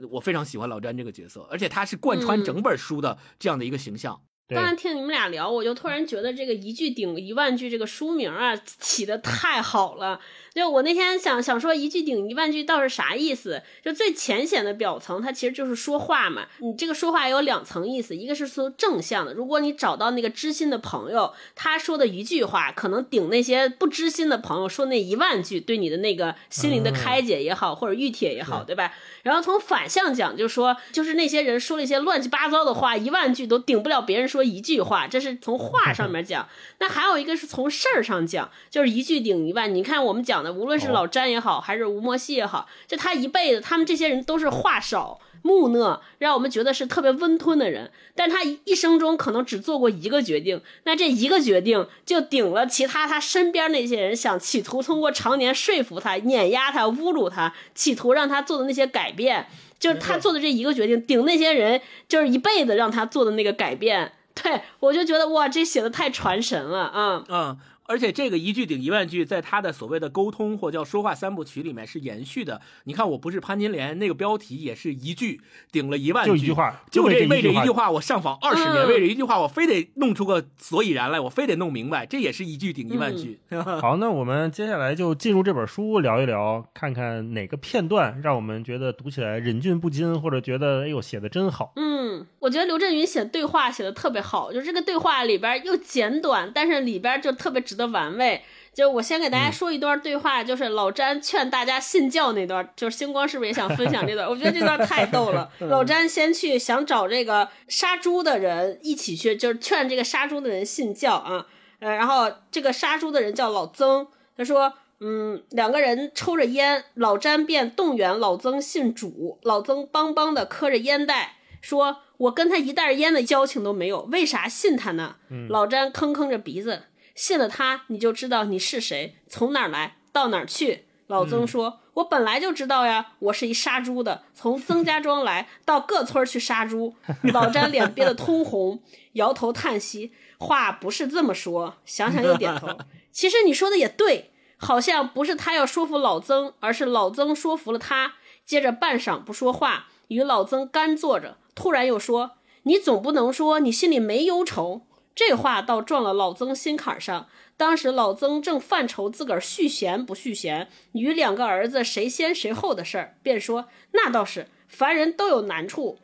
我非常喜欢老詹这个角色，而且他是贯穿整本书的这样的一个形象。刚才听你们俩聊，我就突然觉得这个一句顶一万句这个书名啊起的太好了。就我那天想想说一句顶一万句，倒是啥意思？就最浅显的表层，它其实就是说话嘛。你这个说话有两层意思，一个是说正向的，如果你找到那个知心的朋友，他说的一句话，可能顶那些不知心的朋友说那一万句，对你的那个心灵的开解也好，或者愈帖也好，对吧？然后从反向讲，就说就是那些人说了一些乱七八糟的话，一万句都顶不了别人说一句话，这是从话上面讲。那还有一个是从事儿上讲，就是一句顶一万。你看我们讲的。无论是老詹也好，还是吴莫西也好，就他一辈子，他们这些人都是话少、木讷，让我们觉得是特别温吞的人。但他一生中可能只做过一个决定，那这一个决定就顶了其他他身边那些人想企图通过常年说服他、碾压他、侮辱他，企图让他做的那些改变，就是他做的这一个决定顶那些人，就是一辈子让他做的那个改变。对我就觉得哇，这写的太传神了啊！嗯。而且这个一句顶一万句，在他的所谓的沟通或叫说话三部曲里面是延续的。你看，我不是潘金莲那个标题也是一句顶了一万句，就一句话，就这为这一句话，我上访二十年，为这一句话，我非得弄出个所以然来，我非得弄明白，这也是一句顶一万句。好，那我们接下来就进入这本书聊一聊，看看哪个片段让我们觉得读起来忍俊不禁，或者觉得哎呦写的真好。嗯，我觉得刘震云写对话写的特别好，就这个对话里边又简短，但是里边就特别值。的玩味，就我先给大家说一段对话，就是老詹劝大家信教那段，就是星光是不是也想分享这段？我觉得这段太逗了。老詹先去想找这个杀猪的人一起去，就是劝这个杀猪的人信教啊。呃，然后这个杀猪的人叫老曾，他说嗯，两个人抽着烟，老詹便动员老曾信主。老曾邦邦的磕着烟袋，说：“我跟他一袋烟的交情都没有，为啥信他呢？”老詹吭吭着鼻子，信了他，你就知道你是谁，从哪儿来到哪儿去。老曾说：“我本来就知道呀，我是一杀猪的，从曾家庄来到各村去杀猪。”老詹脸憋得通红，摇头叹息：“话不是这么说。”想想又点头：“其实你说的也对。”好像不是他要说服老曾，而是老曾说服了他。接着半晌不说话，与老曾干坐着，突然又说：“你总不能说你心里没忧愁。”这话倒撞了老曾心坎上。当时老曾正犯愁自个儿续弦不续弦，与两个儿子谁先谁后的事儿，便说：“那倒是，凡人都有难处。”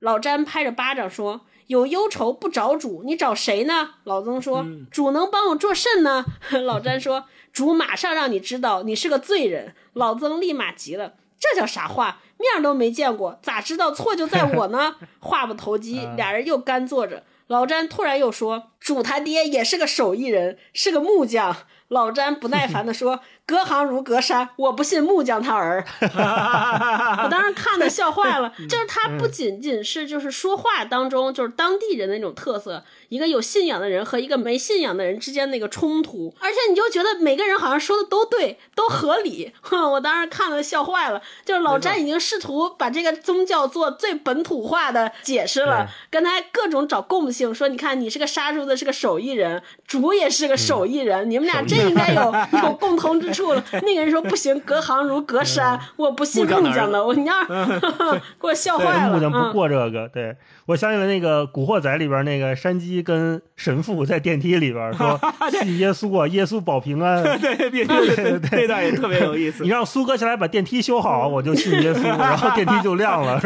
老詹拍着巴掌说：“有忧愁不找主，你找谁呢？”老曾说：“主能帮我做甚呢？” 老詹说。主马上让你知道你是个罪人，老曾立马急了，这叫啥话？面都没见过，咋知道错就在我呢？话不投机，俩人又干坐着。老詹突然又说：“主他爹也是个手艺人，是个木匠。”老詹不耐烦地说。隔行如隔山，我不信木匠他儿。我当时看的笑坏了。就是他不仅仅是就是说话当中就是当地人的那种特色，一个有信仰的人和一个没信仰的人之间那个冲突，而且你就觉得每个人好像说的都对，都合理。哼，我当时看了笑坏了。就是老詹已经试图把这个宗教做最本土化的解释了，跟他各种找共性，说你看你是个杀猪的，是个手艺人，主也是个手艺人，你们俩真应该有有共同之。处了，那个人说不行，隔行如隔山，我不信木匠的，我你要 给我笑坏了。木匠不过这个，对我想起了那个《古惑仔》里边那个山鸡跟神父在电梯里边说 信耶稣啊，耶稣保平安。对对对，这段也特别有意思。你让苏哥下来把电梯修好，我就信耶稣，然后电梯就亮了。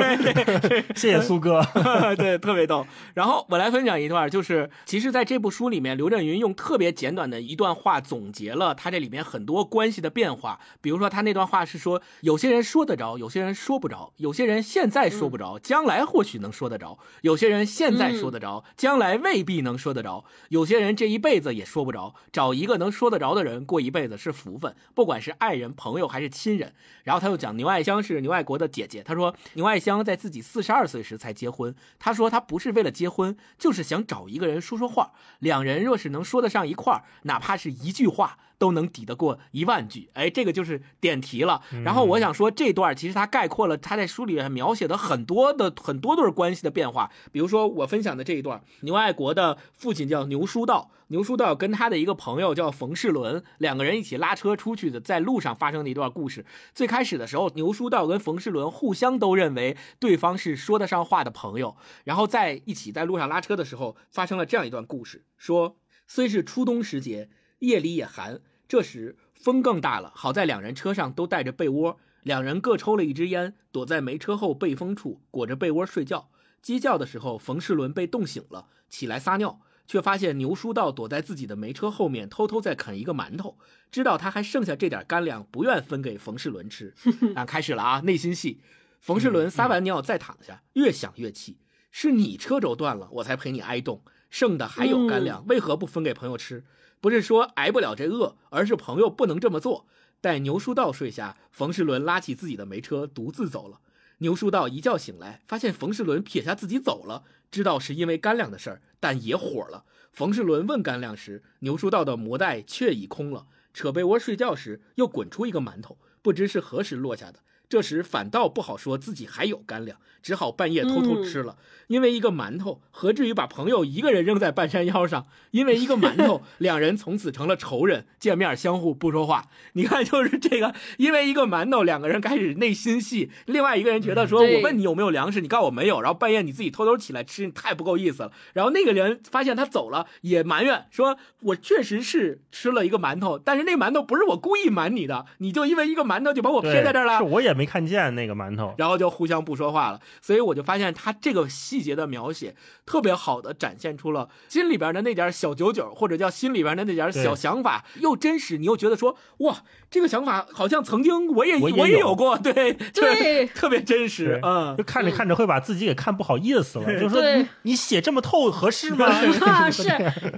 谢谢苏哥，对，特别逗。然后我来分享一段，就是其实在这部书里面，刘震云用特别简短的一段话总结了他这里面很多。关系的变化，比如说他那段话是说，有些人说得着，有些人说不着；有些人现在说不着，将来或许能说得着；有些人现在说得着，将来未必能说得着；有些人这一辈子也说不着。找一个能说得着的人过一辈子是福分，不管是爱人、朋友还是亲人。然后他又讲牛爱香是牛爱国的姐姐，他说牛爱香在自己四十二岁时才结婚，他说他不是为了结婚，就是想找一个人说说话。两人若是能说得上一块儿，哪怕是一句话。都能抵得过一万句，哎，这个就是点题了。然后我想说，这段其实它概括了他在书里面描写的很多的很多对关系的变化。比如说我分享的这一段，牛爱国的父亲叫牛书道，牛书道跟他的一个朋友叫冯世伦，两个人一起拉车出去的，在路上发生的一段故事。最开始的时候，牛书道跟冯世伦互相都认为对方是说得上话的朋友，然后在一起在路上拉车的时候，发生了这样一段故事：说虽是初冬时节。夜里也寒，这时风更大了。好在两人车上都带着被窝，两人各抽了一支烟，躲在煤车后背风处裹着被窝睡觉。鸡叫的时候，冯世伦被冻醒了，起来撒尿，却发现牛书道躲在自己的煤车后面，偷偷在啃一个馒头。知道他还剩下这点干粮，不愿分给冯世伦吃。啊，开始了啊，内心戏。冯世伦撒完尿再躺下，越想越气。是你车轴断了，我才陪你挨冻，剩的还有干粮，为何不分给朋友吃？不是说挨不了这饿，而是朋友不能这么做。待牛书道睡下，冯世伦拉起自己的煤车，独自走了。牛书道一觉醒来，发现冯世伦撇下自己走了，知道是因为干粮的事儿，但也火了。冯世伦问干粮时，牛书道的魔袋却已空了。扯被窝睡觉时，又滚出一个馒头，不知是何时落下的。这时反倒不好说自己还有干粮，只好半夜偷偷吃了。因为一个馒头，何至于把朋友一个人扔在半山腰上？因为一个馒头，两人从此成了仇人，见面相互不说话。你看，就是这个，因为一个馒头，两个人开始内心戏。另外一个人觉得说，我问你有没有粮食，你告诉我没有，然后半夜你自己偷偷起来吃，你太不够意思了。然后那个人发现他走了，也埋怨说，我确实是吃了一个馒头，但是那馒头不是我故意瞒你的，你就因为一个馒头就把我撇在这儿了。我也。没看见那个馒头。然后就互相不说话了。所以我就发现他这个细节的描写特别好的展现出了心里边的那点小九九，或者叫心里边的那点小想法，又真实，你又觉得说哇，这个想法好像曾经我也我也有也有过，对对特别真实，嗯就。看着看着会把自己给看不好意思了，就说你你写这么透合适吗？啊，是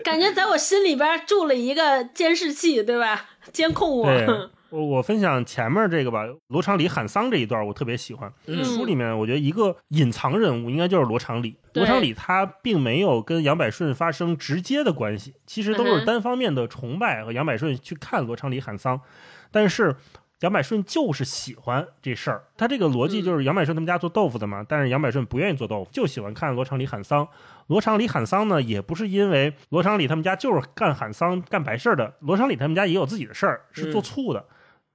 感觉在我心里边住了一个监视器，对吧？监控我。对，我我分享前面这个吧，罗长里喊丧这一段我特别喜欢。嗯书里面我觉得一个隐藏人物应该就是罗长里。罗长里他并没有跟杨百顺发生直接的关系，其实都是单方面的崇拜和杨百顺去看罗长里喊丧，但是。杨百顺就是喜欢这事儿，他这个逻辑就是杨百顺他们家做豆腐的嘛，但是杨百顺不愿意做豆腐，就喜欢看罗长里喊丧。罗长里喊丧呢，也不是因为罗长里他们家就是干喊丧、干白事儿的，罗长里他们家也有自己的事儿，是做醋的。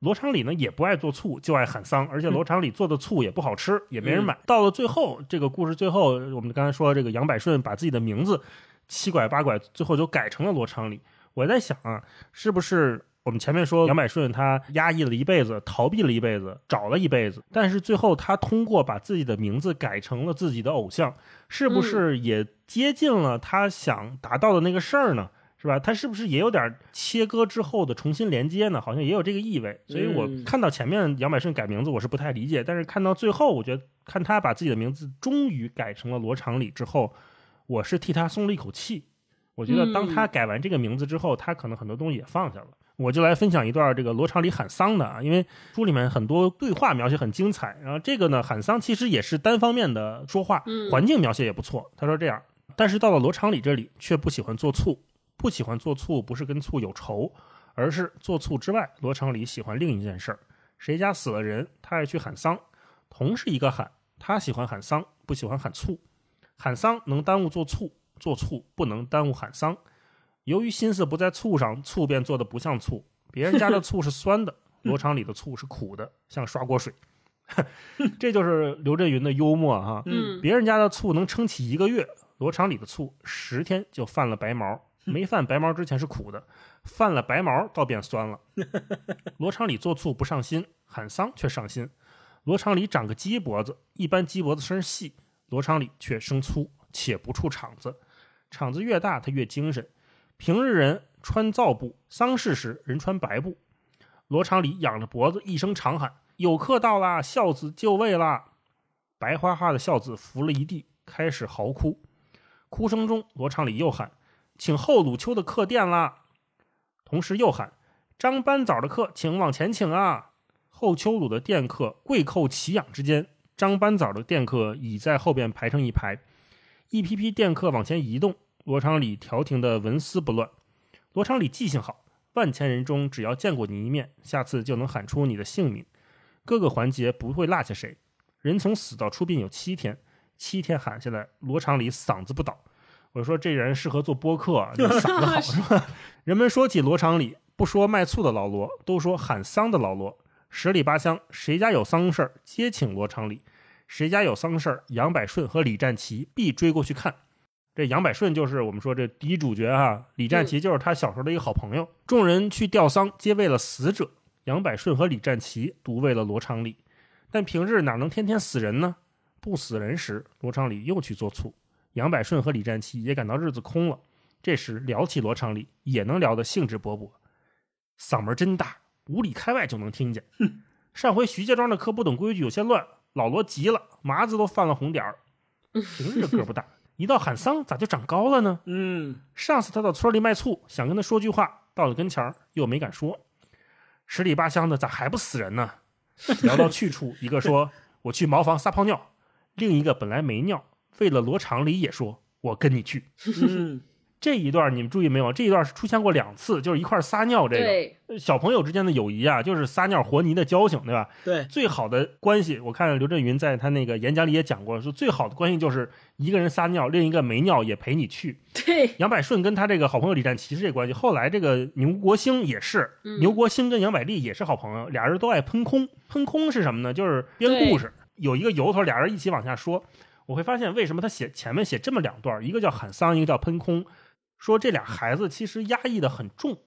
罗长里呢也不爱做醋，就爱喊丧，而且罗长里做的醋也不好吃，也没人买。到了最后，这个故事最后，我们刚才说这个杨百顺把自己的名字七拐八拐，最后就改成了罗长里。我在想啊，是不是我们前面说杨百顺他压抑了一辈子，逃避了一辈子，找了一辈子，但是最后他通过把自己的名字改成了自己的偶像，是不是也接近了他想达到的那个事儿呢？是吧？他是不是也有点切割之后的重新连接呢？好像也有这个意味。所以我嗯看到前面杨百顺改名字，我是不太理解，但是看到最后，我觉得看他把自己的名字终于改成了罗长礼之后，我是替他松了一口气。我觉得当他改完这个名字之后，他可能很多东西也放下了。我就来分享一段这个罗长礼喊丧的啊，因为书里面很多对话描写很精彩，然后这个呢喊丧其实也是单方面的说话，嗯环境描写也不错。他说这样，但是到了罗长礼这里却不喜欢做醋，不喜欢做醋不是跟醋有仇，而是做醋之外，罗长里喜欢另一件事儿，谁家死了人，他爱去喊丧，同是一个喊，他喜欢喊丧，不喜欢喊醋，喊丧能耽误做醋，做醋不能耽误喊丧。由于心思不在醋上，醋便做的不像醋。别人家的醋是酸的，罗长里的醋是苦的，像刷锅水。这就是刘震云的幽默哈。嗯别人家的醋能撑起一个月，罗长里的醋十天就泛了白毛。没犯白毛之前是苦的，犯了白毛倒变酸了。罗长礼做醋不上心，喊丧却上心。罗长礼长个鸡脖子，一般鸡脖子身细，罗长礼却生粗，且不处场子。场子越大，他越精神。平日人穿皂布，丧事时人穿白布。罗长礼仰着脖子，一声长喊：“有客到啦！孝子就位啦！”白花花的孝子伏了一地，开始嚎哭。哭声中，罗长礼又喊：“请后鲁丘的客殿啦！”同时又喊：“张班早的客，请往前请啊！”后丘鲁的殿客跪叩齐仰之间，张班早的殿客已在后边排成一排，一批批殿客往前移动。罗长礼调停的纹丝不乱。罗长礼记性好，万千人中只要见过你一面，下次就能喊出你的姓名，各个环节不会落下谁。人从死到出殡有七天，七天喊下来，罗长礼嗓子不倒。我说这人适合做播客啊，这嗓子好是吧？人们说起罗长里，不说卖醋的老罗，都说喊丧的老罗。十里八乡，谁家有丧事儿，皆请罗长里；谁家有丧事儿，杨百顺和李占奇必追过去看。这杨百顺就是我们说这第一主角啊、李占奇就是他小时候的一个好朋友。众人去吊丧，皆为了死者。杨百顺和李占奇独为了罗长里。但平日哪能天天死人呢？不死人时，罗长里又去做醋。杨百顺和李占奇也感到日子空了。这时聊起罗长礼，也能聊得兴致勃勃，嗓门真大，五里开外就能听见。上回徐家庄的课不懂规矩，有些乱，老罗急了，麻子都泛了红点儿。平日个不大，一到喊丧，咋就长高了呢？嗯，上次他到村里卖醋，想跟他说句话，到了跟前儿又没敢说。十里八乡的咋还不死人呢？聊到去处，一个说我去茅房撒泡尿，另一个本来没尿，为了罗长里也说我跟你去。嗯，这一段你们注意没有？这一段是出现过两次，就是一块儿撒尿。这个对，小朋友之间的友谊啊，就是撒尿和泥的交情，对吧？对，最好的关系，我看刘震云在他那个演讲里也讲过，说最好的关系就是一个人撒尿，另一个没尿也陪你去。对，杨百顺跟他这个好朋友李占奇是这关系，后来这个牛国兴也是，嗯牛国兴跟杨百利也是好朋友，俩人都爱喷空。喷空是什么呢？就是编故事，有一个由头，俩人一起往下说。我会发现为什么他写前面写这么两段，一个叫喊丧，一个叫喷空，说这俩孩子其实压抑的很重。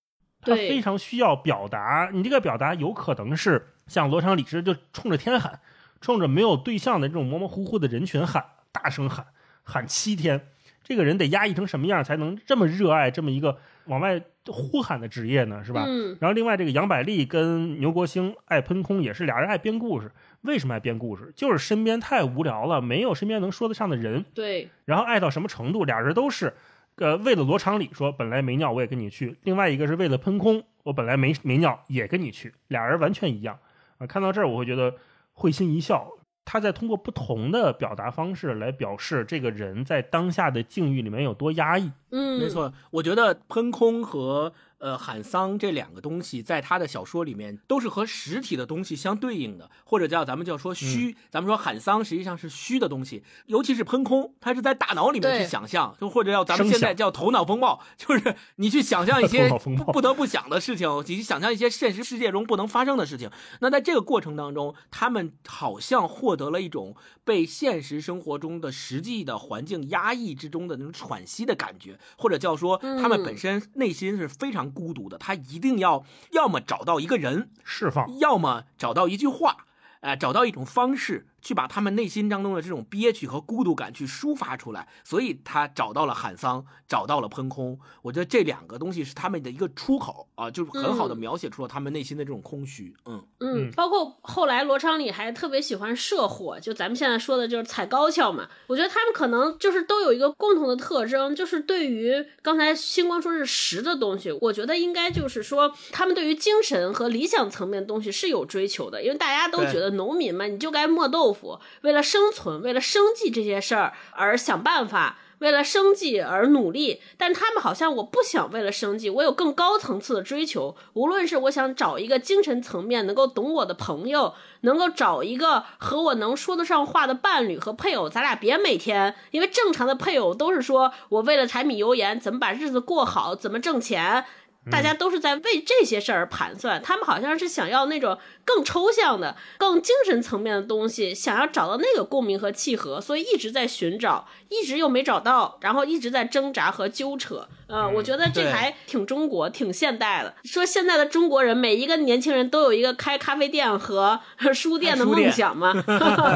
他非常需要表达。你这个表达有可能是像罗昌李直就冲着天喊，冲着没有对象的这种模模糊糊的人群喊，大声喊，喊七天。这个人得压抑成什么样才能这么热爱这么一个往外呼喊的职业呢？是吧？嗯，然后另外这个杨百利跟牛国兴爱喷空也是俩人爱编故事。为什么爱编故事？就是身边太无聊了，没有身边能说得上的人。对，然后爱到什么程度？俩人都是，呃，为了罗长礼说本来没尿我也跟你去，另外一个是为了喷空，我本来没没尿也跟你去，俩人完全一样啊。看到这儿我会觉得会心一笑。他在通过不同的表达方式来表示这个人在当下的境遇里面有多压抑。嗯，没，错，我觉得喷空和呃喊丧这两个东西，在他的小说里面都是和实体的东西相对应的，或者叫咱们叫说虚。咱们说喊丧实际上是虚的东西，尤其是喷空，它是在大脑里面去想象，就或者叫咱们现在叫头脑风暴，就是你去想象一些 不不得不想的事情，你去想象一些现实世界中不能发生的事情。那在这个过程当中，他们好像获得了一种被现实生活中的实际的环境压抑之中的那种喘息的感觉，或者叫说他们嗯本身内心是非常孤独的，他一定要要么找到一个人，释放，要么找到一句话，呃、找到一种方式去把他们内心当中的这种憋屈和孤独感去抒发出来，所以他找到了喊桑，找到了喷空。我觉得这两个东西是他们的一个出口啊，就是很好的嗯描写出了他们内心的这种空虚。嗯，嗯嗯，包括后来罗昌礼还特别喜欢射火，就咱们现在说的就是踩高跷嘛。我觉得他们可能就是都有一个共同的特征，就是对于刚才星光说是实的东西，我觉得应该就是说他们对于精神和理想层面的东西是有追求的，因为大家都觉得农民嘛，你就该磨豆腐，为了生存，为了生计这些事儿而想办法。为了生计而努力，但他们好像我不想为了生计，我有更高层次的追求。无论是我想找一个精神层面能够懂我的朋友，能够找一个和我能说得上话的伴侣和配偶，咱俩别每天，因为正常的配偶都是说我为了柴米油盐怎么把日子过好，怎么挣钱。大家都是在为这些事儿而盘算，他们好像是想要那种更抽象的、更精神层面的东西，想要找到那个共鸣和契合，所以一直在寻找，一直又没找到，然后一直在挣扎和纠扯。呃，我觉得这还挺中国、挺现代的。说现在的中国人，每一个年轻人都有一个开咖啡店和 书店的梦想嘛。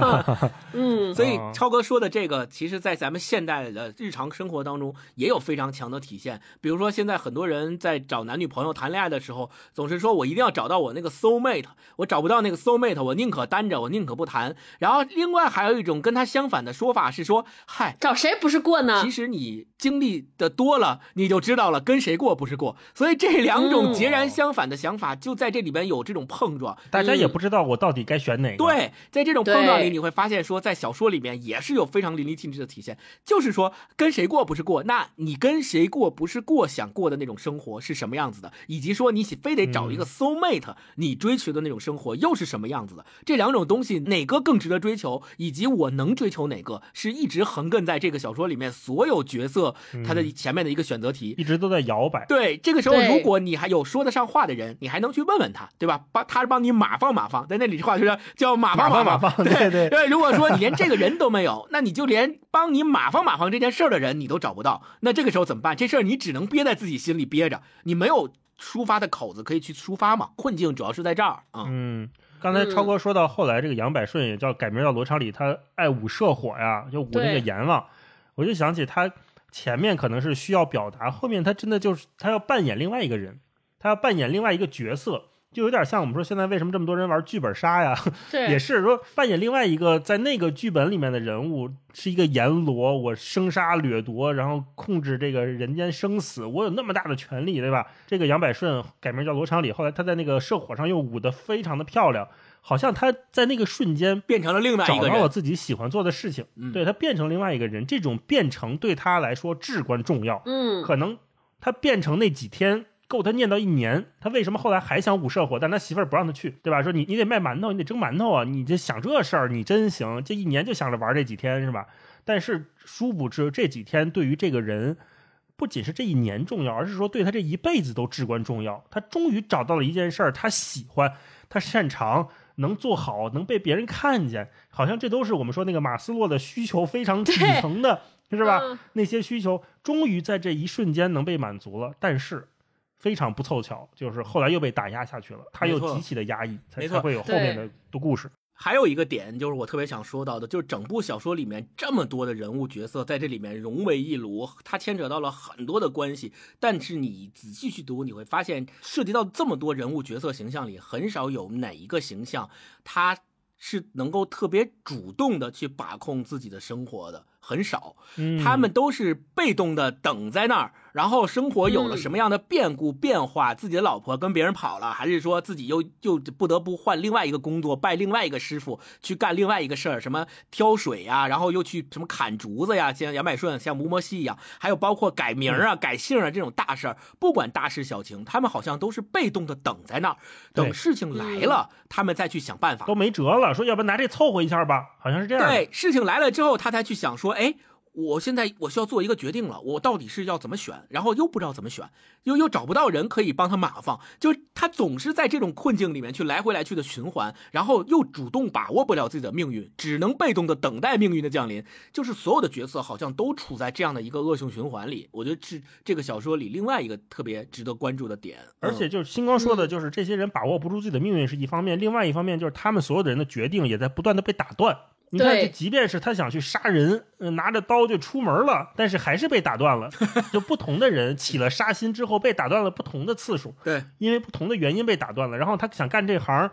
嗯，所以哦超哥说的这个，其实在咱们现代的日常生活当中也有非常强的体现。比如说，现在很多人在找男女朋友谈恋爱的时候，总是说我一定要找到我那个 soul mate，我找不到那个 soul mate，我宁可单着，我宁可不谈。然后另外还有一种跟他相反的说法是说，嗨。找谁不是过呢其？实你经历的多了，你就知道了跟谁过不是过。所以这两种嗯截然相反的想法就在这里边有这种碰撞。大家也嗯不知道我到底该选哪个。，对，在这种碰撞里，你会发现说，在小说里面也是有非常淋漓尽致的体现，就是说跟谁过不是过，那你跟谁过不是过想过的那种生活是什么样子的，以及说你非得找一个 soul mate，、你追求的那种生活又是什么样子的，这两种东西哪个更值得追求，以及我能追求哪个，是一直横亘在这个小说里面所有角色他的前面的一个选择题。一直都在摇摆。对，这个时候如果你还有说得上话的人，你还能去问问他，对吧？帮他帮你马放马放，在那里话就是叫马放马放放马放对对对。如果说你连这个人都没有，那你就连帮你马放马放这件事儿的人你都找不到，那这个时候怎么办？这事儿你只能憋在自己心里憋着，你没有抒发的口子可以去抒发嘛。困境主要是在这儿啊。嗯，刚才超哥说到后来这个杨百顺也叫改名叫罗昌礼，他爱舞射火呀，就舞那个阎王，我就想起他前面可能是需要表达，后面他真的就是他要扮演另外一个人，他要扮演另外一个角色。就有点像我们说现在为什么这么多人玩剧本杀呀，也，是说扮演另外一个在那个剧本里面的人物是一个阎罗，我生杀掠夺，然后控制这个人间生死，我有那么大的权利，对吧？这个杨百顺改名叫罗长礼，后来他在那个社火上又舞得非常的漂亮，好像他在那个瞬间变成了另外一找到了个人，自己喜欢做的事情，嗯对他变成另外一个人，这种变成对他来说至关重要。嗯，可能他变成那几天够他念叨一年，他为什么后来还想舞社火？但他媳妇儿不让他去，对吧？说你你得卖馒头，你得蒸馒头啊，你这想这事儿你真行，这一年就想着玩这几天是吧？但是殊不知这几天对于这个人。不仅是这一年重要，而是说对他这一辈子都至关重要。他终于找到了一件事儿，他喜欢，他擅长，能做好，能被别人看见，好像这都是我们说那个马斯洛的需求非常底层的，是吧？嗯那些需求终于在这一瞬间能被满足了，但是非常不凑巧，就是后来又被打压下去了，他又极其的压抑，才没错才会有后面的的故事。还有一个点就是我特别想说到的，就是整部小说里面这么多的人物角色在这里面融为一炉，它牵扯到了很多的关系。但是你仔细去读，你会发现涉及到这么多人物角色形象里，很少有哪一个形象他是能够特别主动的去把控自己的生活的，很少。嗯，他们都是被动的等在那儿，然后生活有了什么样的变故变化，自己的老婆跟别人跑了，还是说自己又又不得不换另外一个工作，拜另外一个师傅去干另外一个事儿，什么挑水呀、然后又去什么砍竹子呀，像杨百顺、像吴摩西一样，还有包括改名啊、改姓啊这种大事儿，不管大事小情，他们好像都是被动的等在那儿，等事情来了，他们再去想办法都。没辙了，说要不拿这凑合一下吧，好像是这样。对，事情来了之后，他才去想说，哎，我现在我需要做一个决定了，我到底是要怎么选，然后又不知道怎么选，又又找不到人可以帮他码放，就是他总是在这种困境里面去来回来去的循环，然后又主动把握不了自己的命运，只能被动的等待命运的降临，就是所有的角色好像都处在这样的一个恶性循环里，我觉得是这个小说里另外一个特别值得关注的点，而且就是星光说的，就是这些人把握不住自己的命运是一方面，另外一方面就是他们所有的人的决定也在不断的被打断。你看，对就即便是他想去杀人，呃拿着刀就出门了，但是还是被打断了。就不同的人起了杀心之后被打断了不同的次数，对因为不同的原因被打断了。然后他想干这行，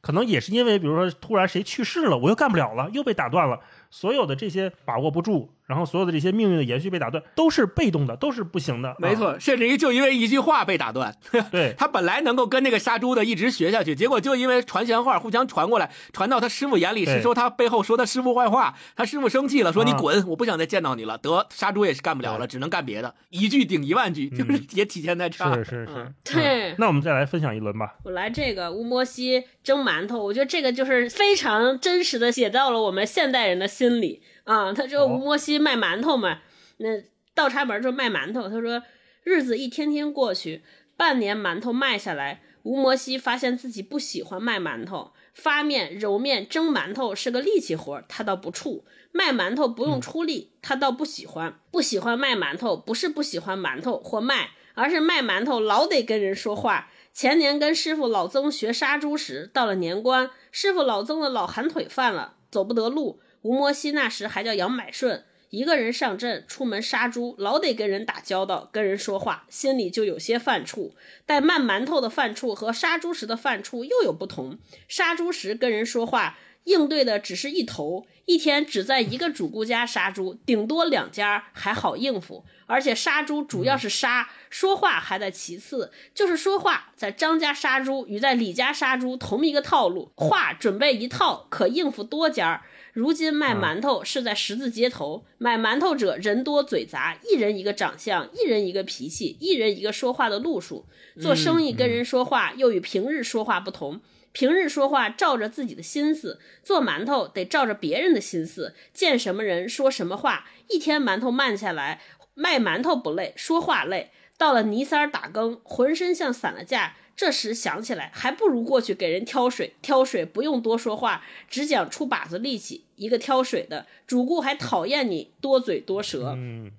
可能也是因为，比如说突然谁去世了，我又干不了了，又被打断了。所有的这些把握不住，然后所有的这些命运的延续被打断，都是被动的，都是不行的。啊，没错，甚至于就因为一句话被打断，对，他本来能够跟那个杀猪的一直学下去，结果就因为传闲话，互相传过来，传到他师傅眼里是说他背后说他师傅坏话，他师傅生气了，说你啊滚，我不想再见到你了。得，杀猪也是干不了了，只能干别的，一句顶一万句，就是 也体现在这儿。是是是嗯，对嗯那我们再来分享一轮吧。我来这个乌摩西蒸馒头，我觉得这个就是非常真实的写到了我们现代人的心理啊。他这个哦吴摩西卖馒头嘛，那倒插门就卖馒头。他说日子一天天过去，半年馒头卖下来，吴摩西发现自己不喜欢卖馒头，发面、揉面、蒸馒头是个力气活，他倒不怵；卖馒头不用出力，他倒不喜欢。不喜欢卖馒头，不是不喜欢馒头或卖，而是卖馒头老得跟人说话。前年跟师傅老曾学杀猪时，到了年关，师傅老曾的老寒腿犯了，走不得路。吴摩西那时还叫杨买顺，一个人上阵出门杀猪，老得跟人打交道，跟人说话，心里就有些犯怵。但卖馒头的犯怵和杀猪时的犯怵又有不同。杀猪时跟人说话，应对的只是一头，一天只在一个主顾家杀猪，顶多两家还好应付。而且杀猪主要是杀，说话还在其次，就是说话在张家杀猪与在李家杀猪同一个套路，话准备一套可应付多家。如今卖馒头是在十字街头，买馒头者人多嘴杂，一人一个长相，一人一个脾气，一人一个说话的路数。做生意跟人说话又与平日说话不同。平日说话照着自己的心思，做馒头得照着别人的心思，见什么人说什么话。一天馒头慢下来，卖馒头不累，说话累。到了泥三儿打更，浑身像散了架。这时想起来，还不如过去给人挑水。挑水不用多说话，只讲出把子力气。一个挑水的主顾还讨厌你多嘴多舌。嗯，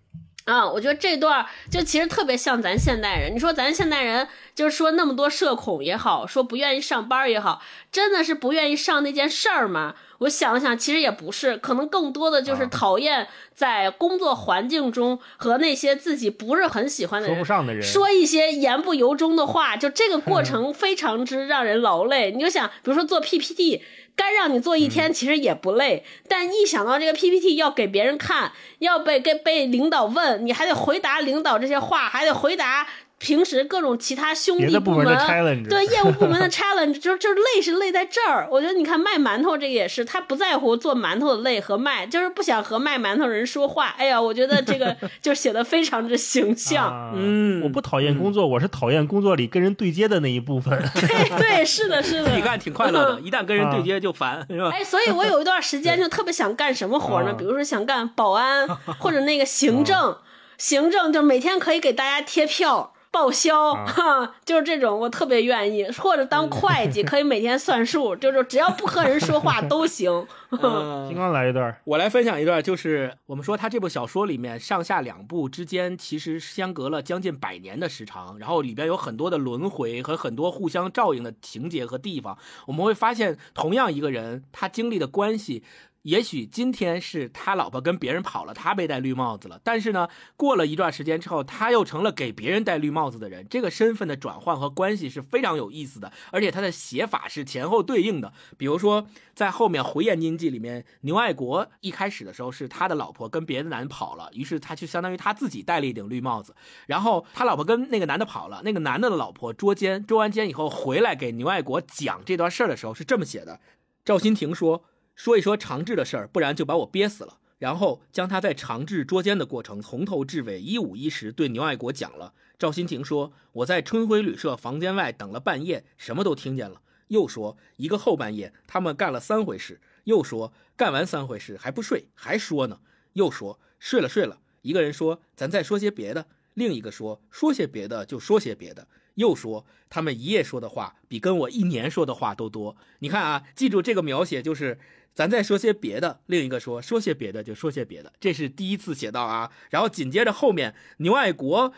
啊，我觉得这段就其实特别像咱现代人。你说咱现代人就是说那么多社恐也好，说不愿意上班也好，真的是不愿意上那件事儿吗？我想了想，其实也不是，可能更多的就是啊讨厌在工作环境中和那些自己不是很喜欢的人说不上的人，说一些言不由衷的话，就这个过程非常之让人劳累。你就想，比如说做 PPT，该让你做一天，其实也不累，但一想到这个 PPT 要给别人看，要被给被领导问，你还得回答领导这些话，还得回答。平时各种其他兄弟部门的 challenge 对业务部门的 challenge，就就是累是累在这儿。我觉得你看卖馒头这个也是，他不在乎做馒头的累和卖，就是不想和卖馒头人说话。哎呀，我觉得这个 就写的非常之形象。啊嗯我不讨厌工作，我是讨厌工作里跟人对接的那一部分。对 对，是的，是的。自己干挺快乐的，一旦跟人对接就烦，是吧？哎，所以我有一段时间就特别想干什么活呢？啊比如说想干保安或者那个行政，行政就每天可以给大家贴票报销，啊哈，就是这种，我特别愿意，或者当会计，可以每天算数，就是只要不和人说话都行。嗯金刚来一段，我来分享一段，就是我们说他这部小说里面上下两部之间其实相隔了将近百年的时长，然后里边有很多的轮回和很多互相照应的情节和地方，我们会发现，同样一个人他经历的关系。也许今天是他老婆跟别人跑了，他被戴绿帽子了。但是呢，过了一段时间之后，他又成了给别人戴绿帽子的人。这个身份的转换和关系是非常有意思的，而且他的写法是前后对应的。比如说，在后面《回燕京记》里面，牛爱国一开始的时候是他的老婆跟别的男人跑了，于是他就相当于他自己戴了一顶绿帽子。然后他老婆跟那个男的跑了，那个男的的老婆捉奸，捉完奸以后回来给牛爱国讲这段事儿的时候是这么写的：赵新廷说。说一说长治的事儿，不然就把我憋死了。然后将他在长治捉奸的过程从头至尾一五一十对牛爱国讲了。赵新廷说：“我在春晖旅社房间外等了半夜，什么都听见了。”又说：“一个后半夜，他们干了三回事。”又说：“干完三回事还不睡，还说呢。”又说：“睡了睡了。”一个人说：“咱再说些别的。”另一个说：“说些别的就说些别的。”又说他们一夜说的话比跟我一年说的话都多。你看啊，记住这个描写就是。咱再说些别的，另一个说说些别的就说些别的，这是第一次写到啊。然后紧接着后面牛爱国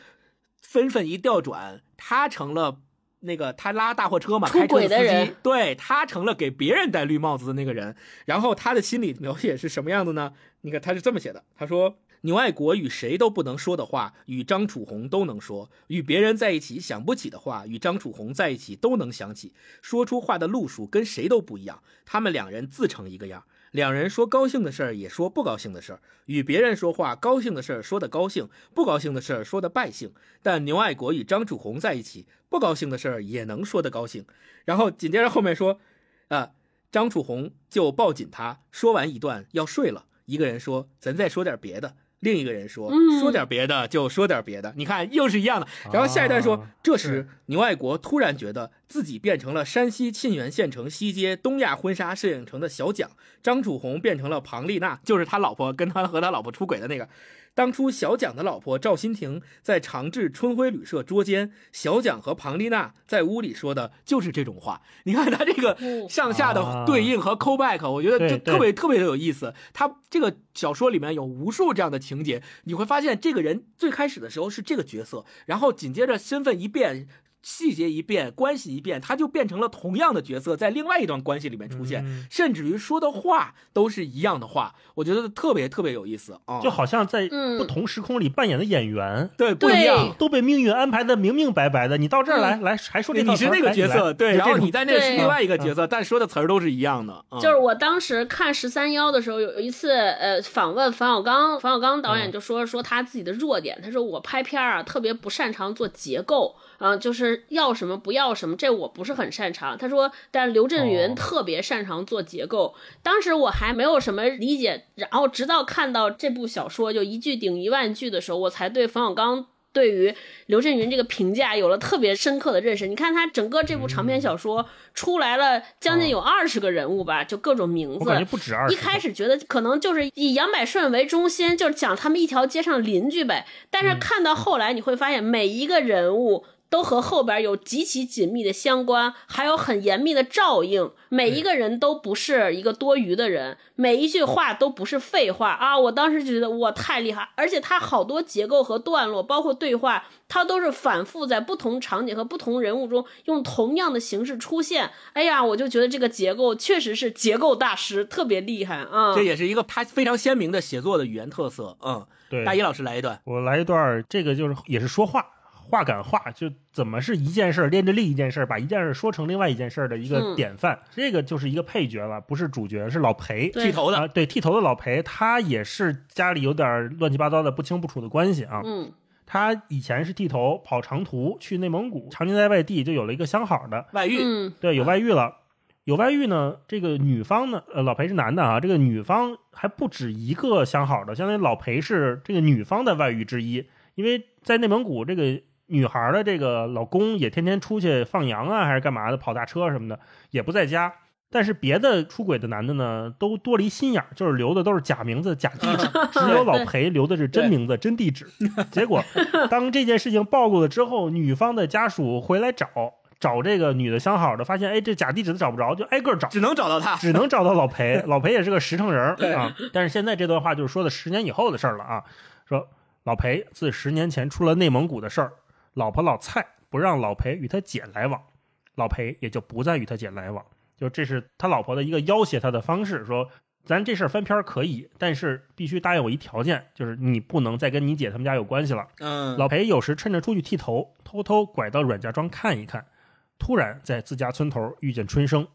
身份一调转，他成了那个他拉大货车嘛，开车的司人机，对他成了给别人戴绿帽子的那个人。然后他的心理描写是什么样子呢？你看他是这么写的，他说。牛爱国与谁都不能说的话，与张楚红都能说；与别人在一起想不起的话，与张楚红在一起都能想起。说出话的路数跟谁都不一样，他们两人自成一个样。两人说高兴的事儿，也说不高兴的事儿；与别人说话，高兴的事儿说的高兴，不高兴的事儿说的败兴。但牛爱国与张楚红在一起，不高兴的事儿也能说得高兴。然后紧接着后面说，啊，张楚红就抱紧他，说完一段要睡了。一个人说：“咱再说点别的。”另一个人说：“嗯说点别的就说点别的。”你看，又是一样的。然后下一段说，啊这时牛爱国突然觉得自己变成了山西沁源县城西街东亚婚纱摄影城的小蒋，张楚红变成了庞丽娜，就是他老婆跟他和他老婆出轨的那个。当初小蒋的老婆赵新婷在长治春晖旅社捉奸，小蒋和庞丽娜在屋里说的就是这种话。你看他这个嗯上下的对应和 callback，我觉得就特别特别的有意思。他这个小说里面有无数这样的情节，你会发现这个人最开始的时候是这个角色，然后紧接着身份一变。细节一变，关系一变，他就变成了同样的角色，在另外一段关系里面出现，嗯甚至于说的话都是一样的话，我觉得特别特别有意思啊！就好像在嗯不同时空里扮演的演员。对不一样，都被命运安排的明明白白的，你到这儿来、来还说这你是那个角色，对，然后你在那是另外一个角色，但说的词儿都是一样的，嗯就是我当时看十三幺的时候，有一次呃访问冯小刚，冯小刚导演就说说他自己的弱点，他说我拍片儿啊特别不擅长做结构，啊、就是要什么不要什么，这我不是很擅长。他说，但是刘震云哦特别擅长做结构。当时我还没有什么理解，然后直到看到这部小说就一句顶一万句的时候，我才对冯小刚。对于刘震云这个评价有了特别深刻的认识。你看他整个这部长篇小说出来了将近有二十个人物吧，就各种名字。不止二十。一开始觉得可能就是以杨百顺为中心，就是讲他们一条街上邻居呗。但是看到后来，你会发现每一个人物都和后边有极其紧密的相关，还有很严密的照应。每一个人都不是一个多余的人，每一句话都不是废话啊！我当时就觉得我太厉害，而且他好多结构和段落，包括对话，他都是反复在不同场景和不同人物中用同样的形式出现。哎呀，我就觉得这个结构确实是结构大师，特别厉害啊！这也是一个他非常鲜明的写作的语言特色。嗯，对大一老师来一段。我来一段，这个就是也是说话，话赶话，就怎么是一件事儿连着另一件事儿，把一件事儿说成另外一件事儿的一个嗯典范。这个就是一个配角了，不是主角，是老裴。剃头的，啊，对，剃头的老裴，他也是家里有点儿乱七八糟的不清不楚的关系啊。嗯他以前是剃头，跑长途去内蒙古，常年在外地，就有了一个相好的，外遇，嗯对，有外遇了。有外遇呢，这个女方呢，呃，老裴是男的啊，这个女方还不止一个相好的，相当于老裴是这个女方的外遇之一，因为在内蒙古，这个女孩的这个老公也天天出去放羊啊，还是干嘛的，跑大车什么的，也不在家。但是别的出轨的男的呢，都多了一心眼儿，就是留的都是假名字、假地址，只有老裴留的是真名字、真地址。结果，当这件事情暴露了之后，女方的家属回来找找这个女的相好的，发现哎，这假地址都找不着，就挨个找，只能找到他。只能找到老裴。老裴也是个实诚人 啊。但是现在这段话就是说的十年以后的事儿了啊，说老裴自十年前出了内蒙古的事儿，老婆老蔡不让老裴与他姐来往，老裴也就不再与他姐来往。就这是他老婆的一个要挟他的方式，说咱这事儿翻篇儿可以，但是必须答应我一条件，就是你不能再跟你姐他们家有关系了。嗯，老裴有时趁着出去剃头，偷偷拐到阮家庄看一看，突然在自家村头遇见春生，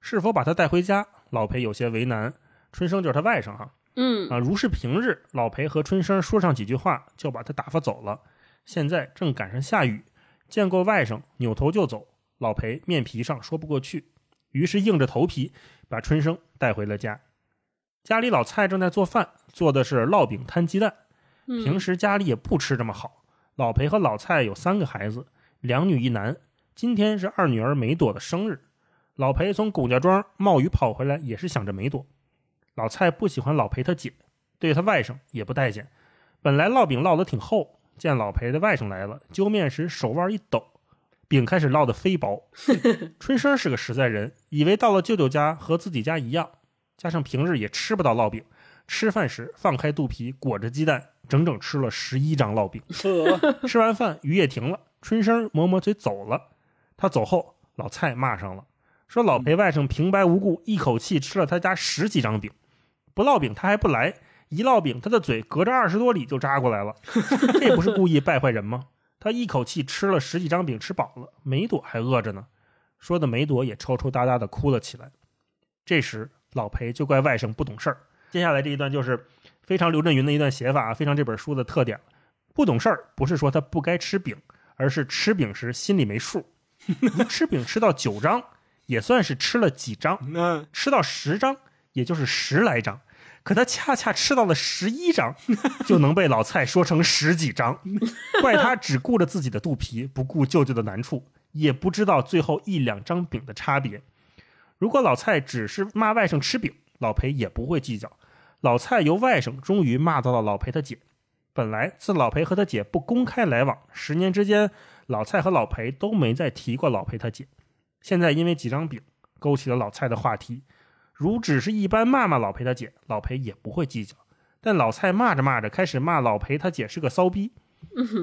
是否把他带回家？老裴有些为难。春生就是他外甥哈嗯啊，如是平日，老裴和春生说上几句话，就把他打发走了。现在正赶上下雨，见过外甥，扭头就走。老裴面皮上说不过去，于是硬着头皮把春生带回了家。家里老蔡正在做饭，做的是烙饼摊鸡蛋。嗯，平时家里也不吃这么好。老裴和老蔡有三个孩子，两女一男。今天是二女儿梅朵的生日，老裴从龚家庄冒雨跑回来，也是想着梅朵。老蔡不喜欢老裴他姐，对他外甥也不待见。本来烙饼烙得挺厚，见老裴的外甥来了，揪面时手腕一抖，饼开始烙得飞薄。春生是个实在人，以为到了舅舅家和自己家一样，加上平日也吃不到烙饼，吃饭时放开肚皮裹着鸡蛋，整整吃了十一张烙饼。呵吃完饭雨也停了，春生抹抹嘴走了。他走后，老蔡骂上了，说老裴外甥平白无故一口气吃了他家十几张饼，不烙饼他还不来，一烙饼他的嘴隔着二十多里就扎过来了，这不是故意败坏人吗？他一口气吃了十几张饼，吃饱了，梅朵还饿着呢。说的梅朵也抽抽搭搭的哭了起来。这时老裴就怪外甥不懂事儿。接下来这一段就是非常刘震云的一段写法啊，非常这本书的特点。不懂事儿不是说他不该吃饼，而是吃饼时心里没数。如吃饼吃到九张，也算是吃了几张；嗯，吃到十张，也就是十来张。可他恰恰吃到了十一张，就能被老蔡说成十几张，怪他只顾着自己的肚皮，不顾舅舅的难处，也不知道最后一两张饼的差别。如果老蔡只是骂外甥吃饼，老裴也不会计较。老蔡由外甥终于骂到了老裴他姐。本来自老裴和他姐不公开来往，十年之间，老蔡和老裴都没再提过老裴他姐。现在因为几张饼，勾起了老蔡的话题。如只是一般骂骂老裴他姐，老裴也不会计较。但老蔡骂着骂着，开始骂老裴他姐是个骚逼。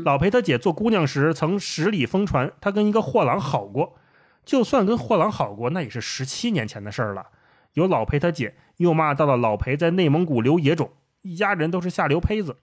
老裴他姐做姑娘时，曾十里疯传她跟一个货郎好过。就算跟货郎好过，那也是十七年前的事儿了。有老裴他姐又骂到了老裴在内蒙古留野种，一家人都是下流胚子。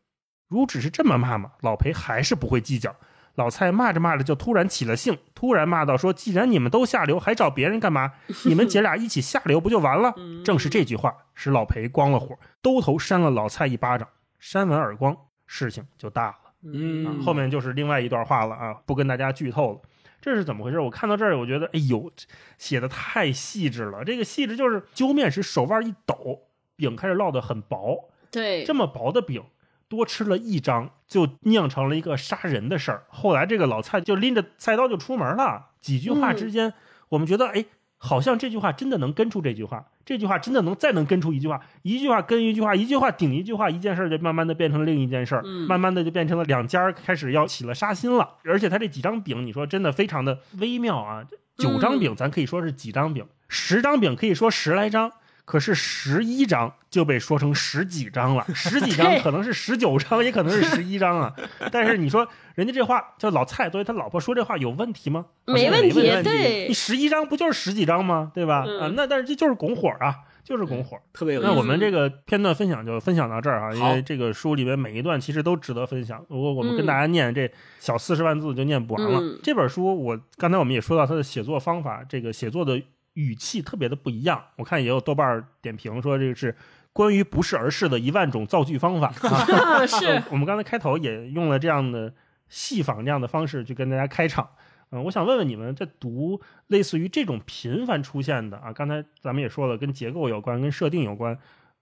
如只是这么骂骂，老裴还是不会计较。老蔡骂着骂着就突然起了兴，突然骂道：“说既然你们都下流，还找别人干嘛？你们姐俩一起下流不就完了？”正是这句话使老裴光了火，兜头扇了老蔡一巴掌。扇完耳光，事情就大了。啊嗯，后面就是另外一段话了啊，不跟大家剧透了。这是怎么回事？我看到这儿，我觉得，哎呦，写的太细致了。这个细致就是揪面时手腕一抖，饼开始烙得很薄，对，这么薄的饼，多吃了一张，就酿成了一个杀人的事儿。后来这个老蔡就拎着菜刀就出门了。几句话之间，我们觉得，哎，好像这句话真的能跟出这句话，这句话真的能再能跟出一句话，一句话跟一句话，一句话顶一句话，一件事儿就慢慢的变成另一件事儿，嗯慢慢的就变成了两家儿开始要起了杀心了。而且他这几张饼，你说真的非常的微妙啊。九张饼咱可以说是几张饼，十张饼可以说十来张。可是十一章就被说成十几章了，十几章可能是十九章，也可能是十一章啊。但是你说人家这话叫老蔡作为他老婆说这话有问题吗？没问题没问，对你，十一章不就是十几章吗？对吧？嗯啊，那但是这就是拱火啊，就是拱火。特别有意思。那我们这个片段分享就分享到这儿啊，因为这个书里边每一段其实都值得分享。如果我们跟嗯大家念这小四十万字就念不完了。嗯这本书我刚才我们也说到它的写作方法，这个写作的语气特别的不一样。我看也有豆瓣点评说这个是关于不是而是的一万种造句方法 啊。是，我们刚才开头也用了这样的戏仿这样的方式去跟大家开场。嗯，我想问问你们，在读类似于这种频繁出现的啊，刚才咱们也说了，跟结构有关，跟设定有关。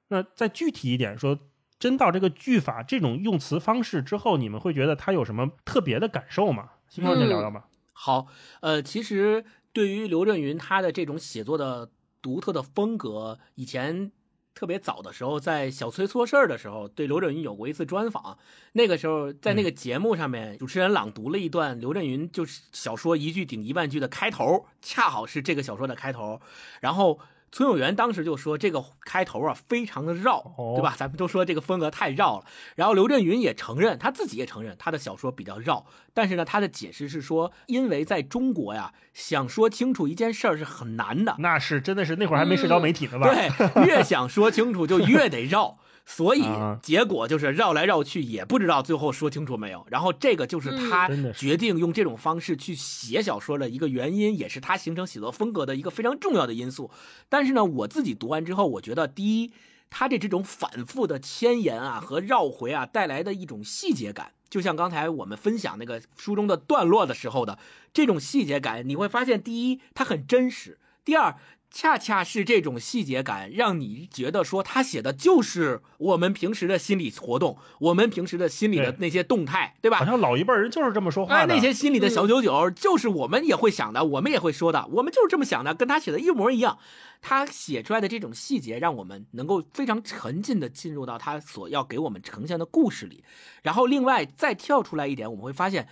那再具体一点说，真到这个句法这种用词方式之后，你们会觉得它有什么特别的感受吗？希望先聊聊吧。好，呃，其实对于刘震云他的这种写作的独特的风格，以前特别早的时候，在小崔说事儿的时候，对刘震云有过一次专访。那个时候在那个节目上面，主持人朗读了一段刘震云就是小说一句顶一万句的开头，恰好是这个小说的开头，然后。崔永元当时就说这个开头啊非常的绕，对吧？咱们都说这个风格太绕了。然后刘震云也承认，他自己也承认他的小说比较绕。但是呢，他的解释是说，因为在中国呀，想说清楚一件事儿是很难的。那是真的是那会儿还没社交媒体呢吧？对，越想说清楚就越得绕。所以结果就是绕来绕去，也不知道最后说清楚没有。然后这个就是他决定用这种方式去写小说的一个原因，也是他形成写作风格的一个非常重要的因素。但是呢，我自己读完之后，我觉得第一，他这这种反复的牵延啊和绕回啊带来的一种细节感，就像刚才我们分享那个书中的段落的时候的这种细节感，你会发现，第一，它很真实；第二。恰恰是这种细节感，让你觉得说他写的就是我们平时的心理活动，我们平时的心理的那些动态，对吧？好像老一辈人就是这么说话的。那些心里的小九九，就是我们也会想的，我们也会说的，我们就是这么想的，跟他写的一模一样。他写出来的这种细节，让我们能够非常沉浸的进入到他所要给我们呈现的故事里。然后，另外再跳出来一点，我们会发现，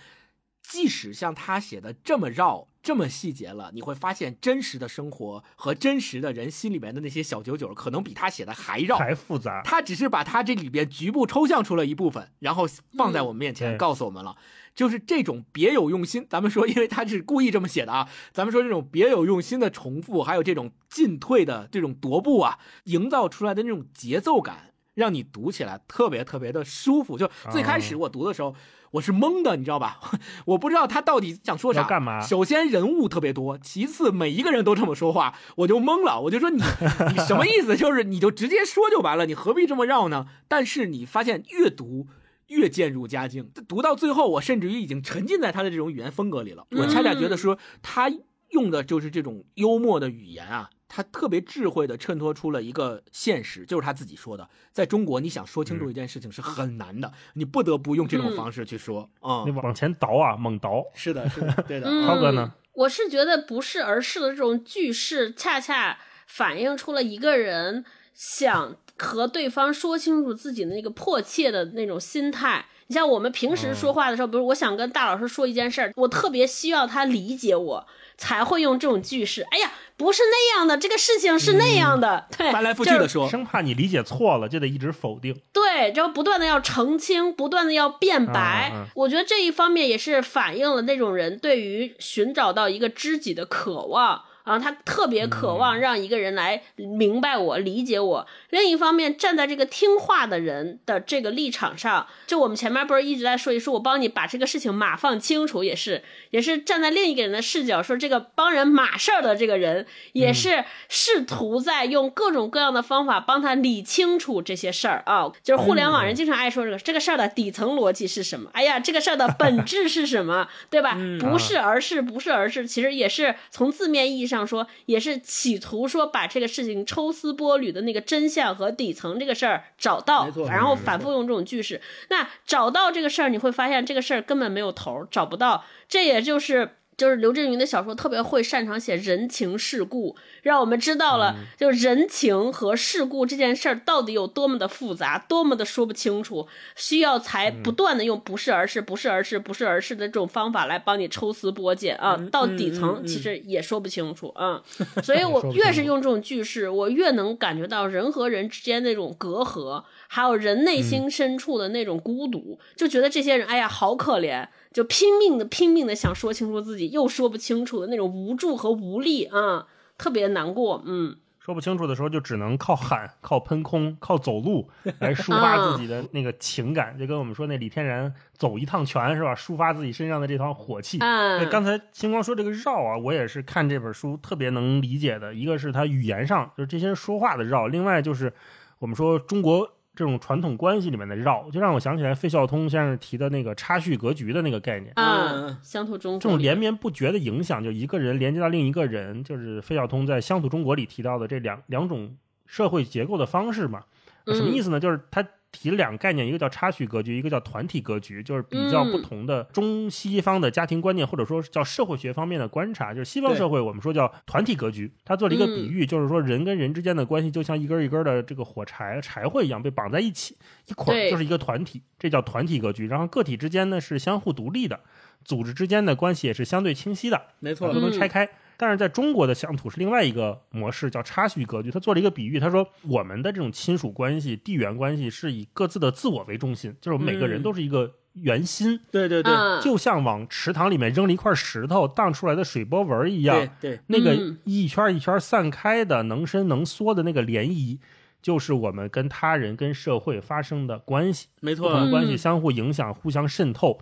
即使像他写的这么绕。这么细节了，你会发现真实的生活和真实的人心里面的那些小九九，可能比他写的还绕还复杂。他只是把他这里边局部抽象出了一部分，然后放在我们面前告诉我们了，就是这种别有用心。咱们说，因为他是故意这么写的啊。咱们说这种别有用心的重复，还有这种进退的这种踱步啊，营造出来的那种节奏感，让你读起来特别特别的舒服。就最开始我读的时候。我是懵的，你知道吧？我不知道他到底想说啥。干嘛？首先人物特别多，其次每一个人都这么说话，我就懵了。我就说你 你什么意思？就是你就直接说就完了，你何必这么绕呢？但是你发现越读越渐入佳境，读到最后，我甚至于已经沉浸在他的这种语言风格里了。我恰恰觉得说他用的就是这种幽默的语言啊。他特别智慧的衬托出了一个现实，就是他自己说的，在中国你想说清楚一件事情是很难的，你不得不用这种方式去说啊，你往前倒啊，猛倒。是的，是的，对的。涛哥呢？我是觉得不是而是的这种句式，恰恰反映出了一个人想和对方说清楚自己的那个迫切的那种心态。你像我们平时说话的时候，比如我想跟大老师说一件事儿，我特别需要他理解我。才会用这种句式。哎呀，不是那样的，这个事情是那样的。对，翻来覆去的说，生怕你理解错了，就得一直否定。对，就不断的要澄清，不断的要辩白。我觉得这一方面也是反映了那种人对于寻找到一个知己的渴望。啊，他特别渴望让一个人来明白我、理解我。另一方面，站在这个听话的人的这个立场上，就我们前面不是一直在说一说，我帮你把这个事情码放清楚，也是也是站在另一个人的视角说，这个帮人码事儿的这个人，也是试图在用各种各样的方法帮他理清楚这些事儿啊。就是互联网人经常爱说这个这个事儿的底层逻辑是什么？哎呀，这个事儿的本质是什么？对吧？不是而是，不是而是，其实也是从字面意义上。上说也是企图说把这个事情抽丝剥缕的那个真相和底层这个事儿找到，然后反复用这种句式。那找到这个事儿，你会发现这个事儿根本没有头，找不到。这也就是。就是刘震云的小说特别会擅长写人情世故，让我们知道了就人情和世故这件事儿到底有多么的复杂，多么的说不清楚，需要才不断的用不是而是，不是而是，不是而是的这种方法来帮你抽丝剥茧啊，到底层其实也说不清楚啊。所以我越是用这种句式，我越能感觉到人和人之间那种隔阂，还有人内心深处的那种孤独，就觉得这些人哎呀好可怜。就拼命的拼命的想说清楚自己，又说不清楚的那种无助和无力啊，特别难过。嗯，说不清楚的时候，就只能靠喊、靠喷空、靠走路 来抒发自己的那个情感。就跟我们说那李天然走一趟拳是吧？抒发自己身上的这团火气。嗯，刚才星光说这个绕啊，我也是看这本书特别能理解的。一个是他语言上，就是这些人说话的绕；另外就是我们说中国。这种传统关系里面的绕，就让我想起来费孝通先生提的那个差序格局的那个概念啊，乡土中国这种连绵不绝的影响，就一个人连接到另一个人，就是费孝通在乡土中国里提到的这两两种社会结构的方式嘛。什么意思呢？就是他提了两个概念，一个叫差序格局，一个叫团体格局，就是比较不同的中西方的家庭观念，或者说叫社会学方面的观察。就是西方社会，我们说叫团体格局，他做了一个比喻，就是说人跟人之间的关系就像一根一根的这个火柴柴火一样被绑在一起，一捆儿就是一个团体，这叫团体格局。然后个体之间呢是相互独立的，组织之间的关系也是相对清晰的。没错都，能拆开。但是在中国的乡土是另外一个模式，叫差序格局。他做了一个比喻，他说我们的这种亲属关系、地缘关系是以各自的自我为中心，就是我们每个人嗯都是一个圆心，对对对，嗯，就像往池塘里面扔了一块石头荡出来的水波纹一样对，对，那个嗯一圈一圈散开的、能伸能缩的那个涟漪，就是我们跟他人、跟社会发生的关系。没错关系嗯相互影响、互相渗透，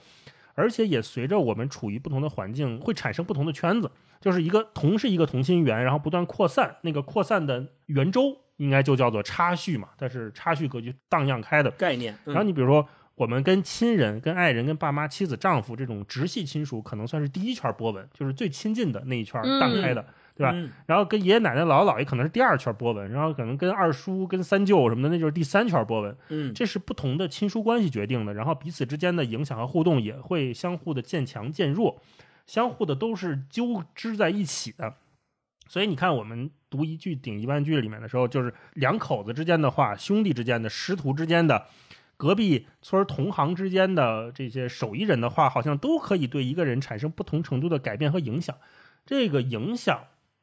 而且也随着我们处于不同的环境，会产生不同的圈子，就是一个同是一个同心圆，然后不断扩散，那个扩散的圆周应该就叫做差序嘛，但是差序格局荡漾开的。概念。嗯然后你比如说。我们跟亲人、跟爱人、跟爸妈、妻子、丈夫这种直系亲属，可能算是第一圈波纹，就是最亲近的那一圈嗯荡开的，对吧？嗯然后跟爷爷奶奶、姥姥姥爷可能是第二圈波纹，然后可能跟二叔、跟三舅什么的，那就是第三圈波纹。嗯，这是不同的亲疏关系决定的，然后彼此之间的影响和互动也会相互的渐强渐弱，相互的都是纠织在一起的。所以你看，我们读一句顶一万句里面的时候，就是两口子之间的话，兄弟之间的，师徒之间的，隔壁村同行之间的这些手艺人的话，好像都可以对一个人产生不同程度的改变和影响。这个影响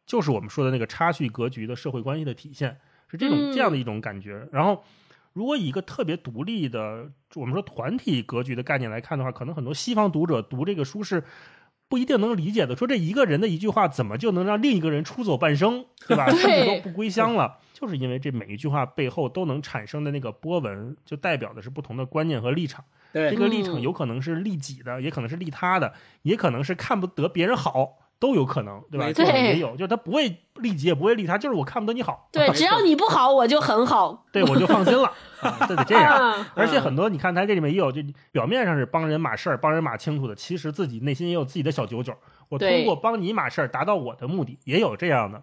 就是我们说的那个差序格局的社会关系的体现，是这种嗯这样的一种感觉。然后，如果以一个特别独立的，我们说团体格局的概念来看的话，可能很多西方读者读这个书是不一定能理解的。说这一个人的一句话，怎么就能让另一个人出走半生，对吧？甚至都不归乡了，就是因为这每一句话背后都能产生的那个波纹，就代表的是不同的观念和立场。对这个立场嗯有可能是利己的，也可能是利他的，也可能是看不得别人好，都有可能，对吧？没这错种也有，就是他不会利己，也不会利他，就是我看不得你好，对，只要你不好，我就很好。对我就放心了 啊，这得这样。啊而且很多，你看他这里面也有，就表面上是帮人码事儿、帮人码清楚的，其实自己内心也有自己的小九九。我通过帮你码事儿达到我的目的，也有这样的。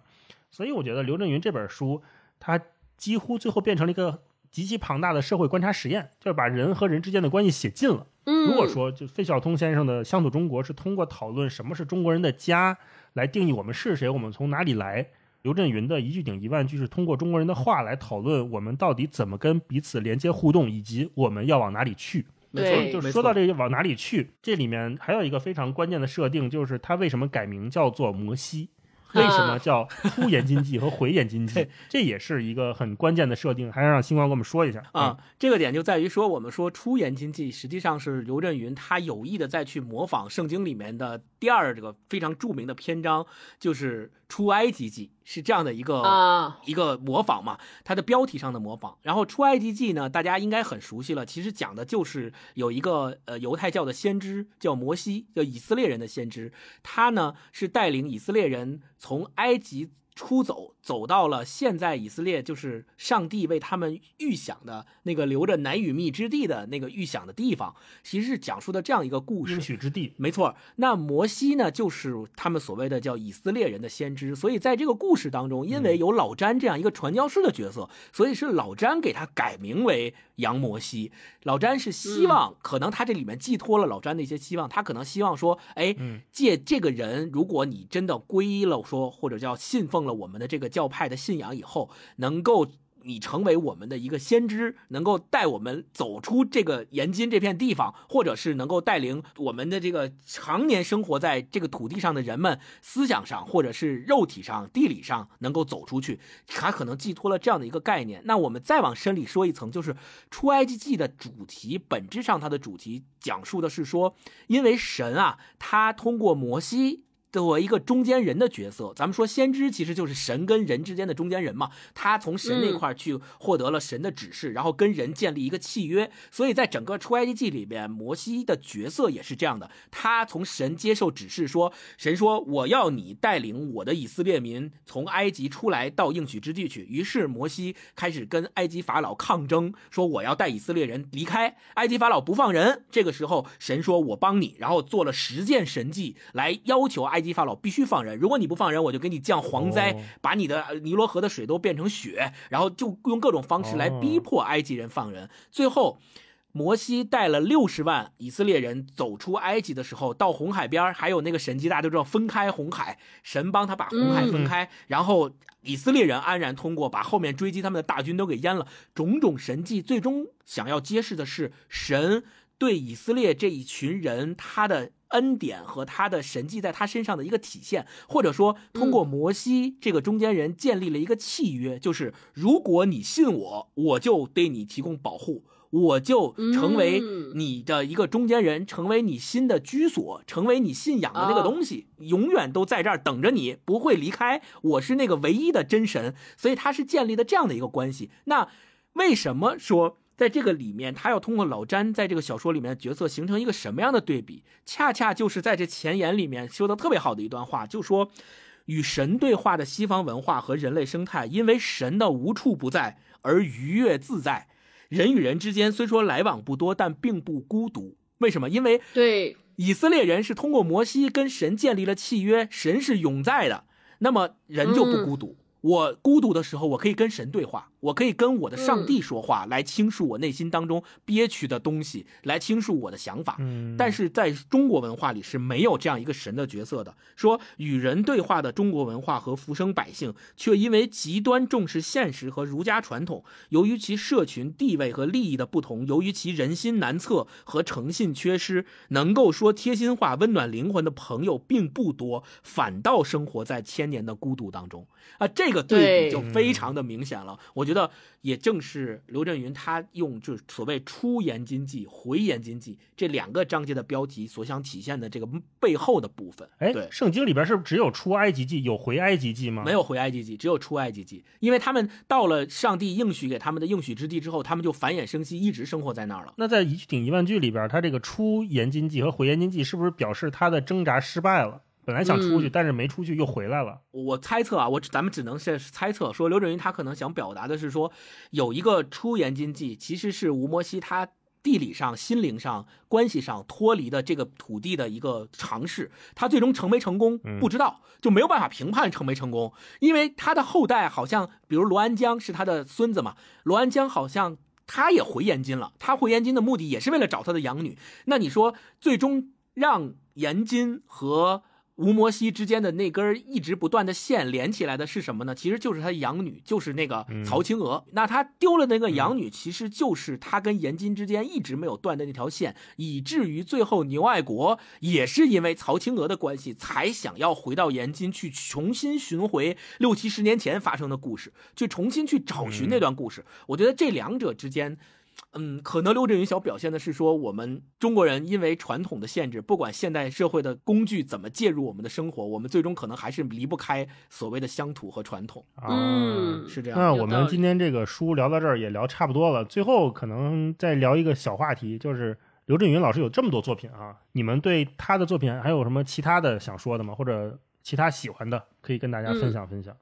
所以我觉得刘震云这本书，他几乎最后变成了一个极其庞大的社会观察实验，就是把人和人之间的关系写尽了。嗯，如果说就费孝通先生的《乡土中国》是通过讨论什么是中国人的家来定义我们是谁，我们从哪里来。刘震云的一句顶一万句是通过中国人的话来讨论我们到底怎么跟彼此连接互动，以及我们要往哪里去。没对错，就没错说到这个往哪里去，这里面还有一个非常关键的设定，就是他为什么改名叫做摩西。为什么叫出言金记和回言金记？这也是一个很关键的设定，还是让星光给我们说一下啊，这个点就在于说，我们说出言经济实际上是刘震云他有意的再去模仿圣经里面的第二这个非常著名的篇章，就是出埃及记，是这样的一个啊，一个模仿嘛，它的标题上的模仿。然后《出埃及记》呢，大家应该很熟悉了，其实讲的就是有一个呃犹太教的先知叫摩西，叫以色列人的先知，他呢是带领以色列人从埃及。出走，走到了现在以色列，就是上帝为他们预想的那个留着奶与密之地的那个预想的地方，其实是讲述的这样一个故事应。许之地。没错，那摩西呢，就是他们所谓的叫以色列人的先知，所以在这个故事当中，因为有老詹这样一个传教士的角色，所以是老詹给他改名为杨摩西。老詹是希望，可能他这里面寄托了老詹的一些希望，他可能希望说，哎，嗯借这个人，如果你真的皈依了说，或者叫信奉了我们的这个教派的信仰以后，能够。你成为我们的一个先知，能够带我们走出这个盐津这片地方，或者是能够带领我们的这个常年生活在这个土地上的人们，思想上或者是肉体上、地理上能够走出去，他可能寄托了这样的一个概念。那我们再往深里说一层，就是出埃及记的主题，本质上它的主题讲述的是说，因为神啊，他通过摩西。作为一个中间人的角色，咱们说先知其实就是神跟人之间的中间人嘛，他从神那块儿去获得了神的指示，然后跟人建立一个契约。所以在整个出埃及记里边，摩西的角色也是这样的，他从神接受指示说，神说我要你带领我的以色列民从埃及出来到应许之地去。于是摩西开始跟埃及法老抗争，说我要带以色列人离开。埃及法老不放人，这个时候神说我帮你，然后做了十件神迹来要求埃及。及法老必须放人，如果你不放人，我就给你降蝗灾，哦把你的呃尼罗河的水都变成雪，然后就用各种方式来逼迫埃及人放人。最后，摩西带了六十万以色列人走出埃及的时候，到红海边儿还有那个神迹，大家都知道分开红海，神帮他把红海分开，然后以色列人安然通过，把后面追击他们的大军都给淹了。种种神迹，最终想要揭示的是神对以色列这一群人他的。恩典和他的神迹在他身上的一个体现，或者说通过摩西这个中间人建立了一个契约，就是如果你信我，我就对你提供保护，我就成为嗯你的一个中间人，成为你新的居所，成为你信仰的那个东西，永远都在这儿等着你，不会离开。我是那个唯一的真神，所以他是建立的这样的一个关系。那为什么说？在这个里面，他要通过老詹在这个小说里面的角色形成一个什么样的对比？恰恰就是在这前言里面说的特别好的一段话，就说与神对话的西方文化和人类生态，因为神的无处不在而愉悦自在。人与人之间虽说来往不多，但并不孤独。为什么？因为对，以色列人是通过摩西跟神建立了契约，神是永在的，那么人就不孤独。我孤独的时候，我可以跟神对话，我可以跟我的上帝说话，来倾诉我内心当中憋屈的东西，来倾诉我的想法。嗯，但是在中国文化里是没有这样一个神的角色的。说与人对话的中国文化和浮生百姓，却因为极端重视现实和儒家传统，由于其社群地位和利益的不同，由于其人心难测和诚信缺失，能够说贴心话、温暖灵魂的朋友并不多，反倒生活在千年的孤独当中。啊，这个对比就非常的明显了。我觉得也正是刘震云他用就是所谓出言经济、回言经济这两个章节的标题所想体现的这个背后的部分。哎对，，圣经里边是不是只有出埃及记，有回埃及记吗？没有回埃及记，只有出埃及记，因为他们到了上帝应许给他们的应许之地之后，他们就繁衍生息，一直生活在那儿了。那在一句顶一万句里边，他这个出言经记和回言经记是不是表示他的挣扎失败了？本来想出去，嗯但是没出去又回来了。我猜测啊，我咱们只能是猜测，说刘震云他可能想表达的是说，有一个出言经济，其实是吴摩西他地理上、心灵上、关系上脱离的这个土地的一个尝试。他最终成没成功嗯不知道，就没有办法评判成没成功，因为他的后代好像，比如罗安江是他的孙子嘛，罗安江好像。他也回延津了，他回延津的目的也是为了找他的养女。那你说，最终让延津和吴摩西之间的那根一直不断的线连起来的是什么呢？其实就是他养女，就是那个曹青娥。那他丢了那个养女，其实就是他跟严金之间一直没有断的那条线，以至于最后牛爱国也是因为曹青娥的关系，才想要回到严金去重新寻回六七十年前发生的故事，去重新去找寻那段故事。我觉得这两者之间。嗯，可能刘震云想表现的是说，我们中国人因为传统的限制，不管现代社会的工具怎么介入我们的生活，我们最终可能还是离不开所谓的乡土和传统。啊，嗯是这样。那我们今天这个书聊到这儿也聊差不多了，最后可能再聊一个小话题，就是刘震云老师有这么多作品啊，你们对他的作品还有什么其他的想说的吗？或者其他喜欢的，可以跟大家分享分享。嗯，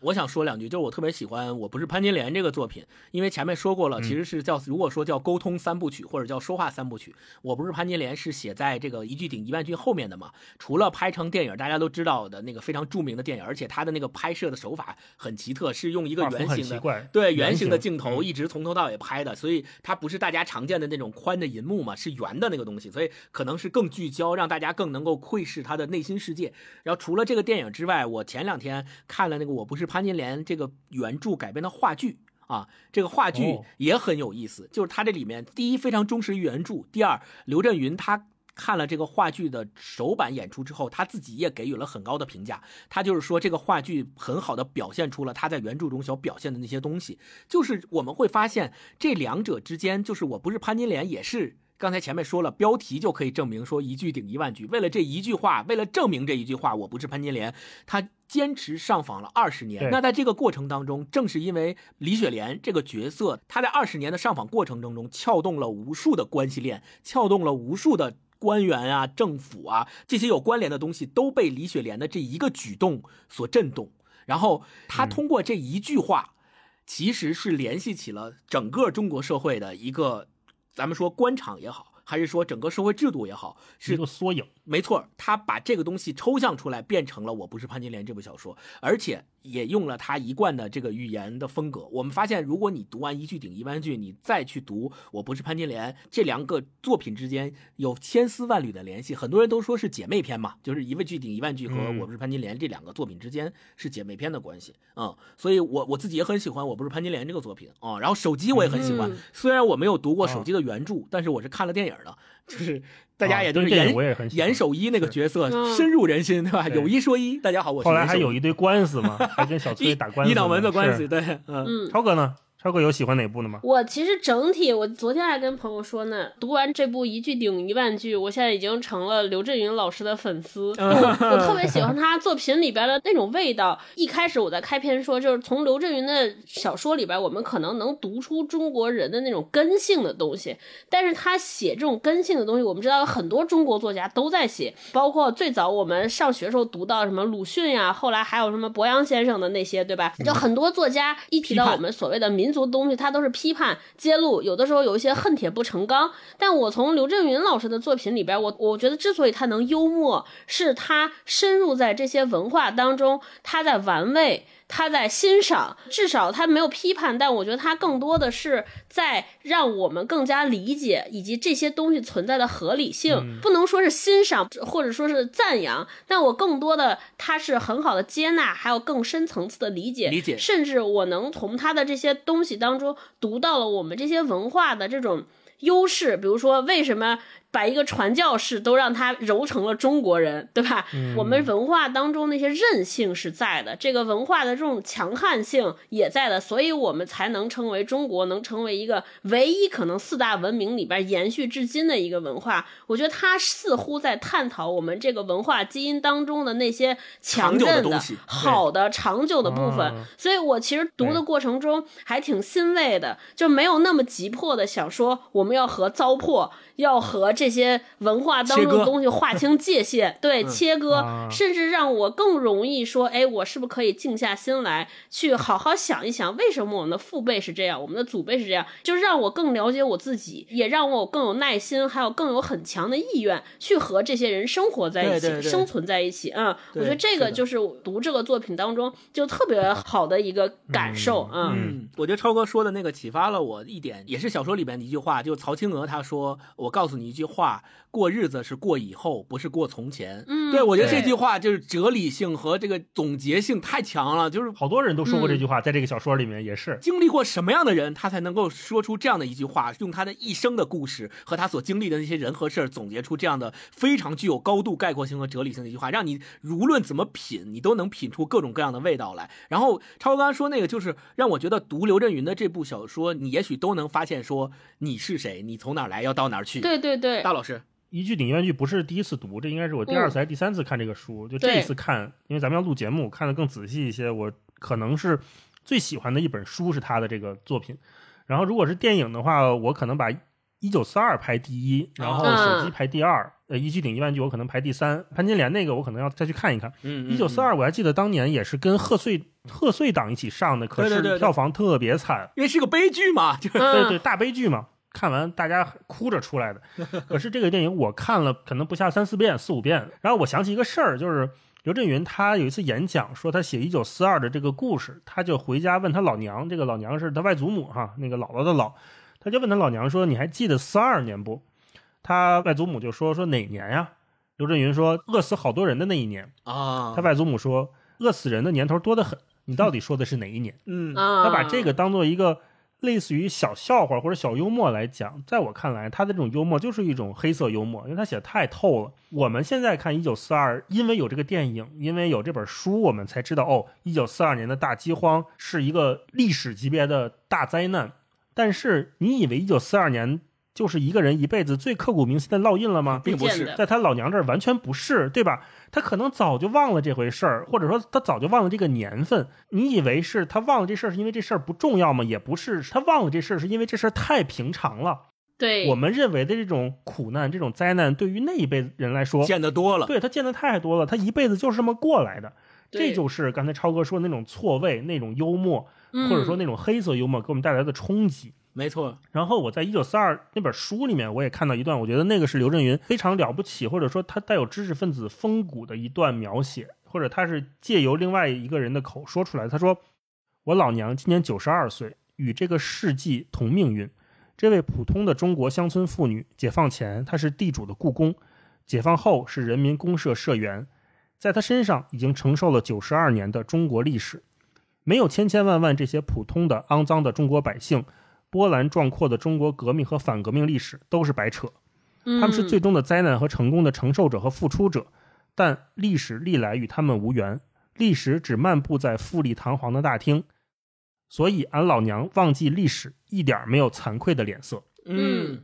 我想说两句，就是我特别喜欢《我不是潘金莲》这个作品，因为前面说过了，嗯其实是叫如果说叫沟通三部曲或者叫说话三部曲，《我不是潘金莲》是写在这个一句顶一万句后面的嘛。除了拍成电影，大家都知道的那个非常著名的电影，而且它的那个拍摄的手法很奇特，是用一个圆形的对圆圆形的镜头嗯一直从头到尾拍的，所以它不是大家常见的那种宽的银幕嘛，是圆的那个东西，所以可能是更聚焦，让大家更能够窥视他的内心世界。然后除了这个电影之外，我前两天看了那个《我不是潘金莲》这个原著改编的话剧。啊，这个话剧哦也很有意思，就是它这里面第一非常忠实于原著，第二刘震云他看了这个话剧的首版演出之后，他自己也给予了很高的评价。他就是说，这个话剧很好的表现出了他在原著中所表现的那些东西。就是我们会发现这两者之间，就是我不是潘金莲，也是刚才前面说了，标题就可以证明说一句顶一万句。为了这一句话，为了证明这一句话，我不是潘金莲，他坚持上访了二十年。那在这个过程当中，正是因为李雪莲这个角色，她在二十年的上访过程当中，撬动了无数的关系链，撬动了无数的。官员啊，政府啊，这些有关联的东西都被李雪莲的这一个举动所震动。然后他通过这一句话，其实是联系起了整个中国社会的一个，咱们说官场也好，还是说整个社会制度也好，是一个缩影。没错，他把这个东西抽象出来，变成了《我不是潘金莲》这部小说，而且也用了他一贯的这个语言的风格。我们发现，如果你读完一句顶一万句，你再去读《我不是潘金莲》，这两个作品之间有千丝万缕的联系。很多人都说是姐妹篇嘛，就是一句顶一万句和《我不是潘金莲》这两个作品之间是姐妹篇的关系嗯，所以我我自己也很喜欢《我不是潘金莲》这个作品啊。然后手机我也很喜欢，虽然我没有读过手机的原著，但是我是看了电影的，就是。大家也都是严严守一那个角色深入人心，对吧？有一说一，大家好，我是后来还有一堆官司嘛，还跟小崔打官司，一脑门子官司，对，嗯，超哥呢？超哥有喜欢哪部的吗？我其实整体，我昨天还跟朋友说呢，读完这部一句顶一万句，我现在已经成了刘震云老师的粉丝。我特别喜欢他作品里边的那种味道。一开始我在开篇说，就是从刘震云的小说里边，我们可能能读出中国人的那种根性的东西。但是他写这种根性的东西，我们知道有很多中国作家都在写，包括最早我们上学时候读到什么鲁迅呀，后来还有什么博洋先生的那些，对吧？就很多作家一提到我们所谓的民。族东西，他都是批判揭露，有的时候有一些恨铁不成钢。但我从刘震云老师的作品里边，我我觉得之所以他能幽默，是他深入在这些文化当中，他在玩味。他在欣赏，至少他没有批判，但我觉得他更多的是在让我们更加理解以及这些东西存在的合理性，不能说是欣赏或者说是赞扬，但我更多的他是很好的接纳，还有更深层次的理解，理解，甚至我能从他的这些东西当中读到了我们这些文化的这种优势，比如说为什么。把一个传教士都让他揉成了中国人，对吧？我们文化当中那些韧性是在的，这个文化的这种强悍性也在的，所以我们才能称为中国，能成为一个唯一可能四大文明里边延续至今的一个文化。我觉得他似乎在探讨我们这个文化基因当中的那些强韧的、好的、长久的部分。所以我其实读的过程中还挺欣慰的，就没有那么急迫的想说我们要和糟粕。要和这些文化当中的东西划清界限，对，切割，甚至让我更容易说，哎，我是不是可以静下心来，去好好想一想，为什么我们的父辈是这样，我们的祖辈是这样，就让我更了解我自己，也让我更有耐心，还有更有很强的意愿去和这些人生活在一起，生存在一起。嗯，我觉得这个就是读这个作品当中就特别好的一个感受。嗯，我觉得超哥说的那个启发了我一点，也是小说里边的一句话，就曹青娥他说。我告诉你一句话。过日子是过以后，不是过从前。嗯，对我觉得这句话就是哲理性和这个总结性太强了。就是好多人都说过这句话，在这个小说里面也是经历过什么样的人，他才能够说出这样的一句话，用他的一生的故事和他所经历的那些人和事儿，总结出这样的非常具有高度概括性和哲理性的一句话，让你无论怎么品，你都能品出各种各样的味道来。然后超哥刚刚说那个，就是让我觉得读刘震云的这部小说，你也许都能发现说你是谁，你从哪儿来，要到哪儿去。对对对，大老师。一句顶一万句不是第一次读，这应该是我第二次还是第三次看这个书。就这一次看，因为咱们要录节目，看的更仔细一些。我可能是最喜欢的一本书是他的这个作品。然后如果是电影的话，我可能把一九四二排第一，然后手机排第二。呃，一句顶一万句，我可能排第三。潘金莲那个我可能要再去看一看。一九四二我还记得当年也是跟贺岁贺岁档一起上的，可是票房特别惨，因为是个悲剧嘛，就对对大悲剧嘛。看完大家哭着出来的，可是这个电影我看了可能不下三四遍、四五遍。然后我想起一个事儿，就是刘震云他有一次演讲说他写一九四二的这个故事，他就回家问他老娘，这个老娘是他外祖母哈，那个姥姥的姥，他就问他老娘说：“你还记得四二年不？”他外祖母就说：“说哪年呀？”刘震云说：“饿死好多人的那一年啊。”他外祖母说：“饿死人的年头多得很，你到底说的是哪一年？”嗯，他把这个当做一个。类似于小笑话或者小幽默来讲，在我看来，他的这种幽默就是一种黑色幽默，因为他写的太透了。我们现在看《一九四二》，因为有这个电影，因为有这本书，我们才知道哦，一九四二年的大饥荒是一个历史级别的大灾难。但是，你以为一九四二年？就是一个人一辈子最刻骨铭心的烙印了吗？并不是，在他老娘这儿完全不是，对吧？他可能早就忘了这回事儿，或者说他早就忘了这个年份。你以为是他忘了这事儿是因为这事儿不重要吗？也不是，他忘了这事儿是因为这事儿太平常了。对，我们认为的这种苦难、这种灾难，对于那一辈人来说见得多了。对他见得太多了，他一辈子就是这么过来的。这就是刚才超哥说的那种错位、那种幽默，或者说那种黑色幽默给我们带来的冲击。没错，然后我在一九四二那本书里面，我也看到一段，我觉得那个是刘震云非常了不起，或者说他带有知识分子风骨的一段描写，或者他是借由另外一个人的口说出来。他说：“我老娘今年九十二岁，与这个世纪同命运。这位普通的中国乡村妇女，解放前她是地主的雇工，解放后是人民公社社员，在她身上已经承受了九十二年的中国历史。没有千千万万这些普通的肮脏的中国百姓。”波澜壮阔的中国革命和反革命历史都是白扯，他们是最终的灾难和成功的承受者和付出者，但历史历来与他们无缘，历史只漫步在富丽堂皇的大厅，所以俺老娘忘记历史一点没有惭愧的脸色。嗯，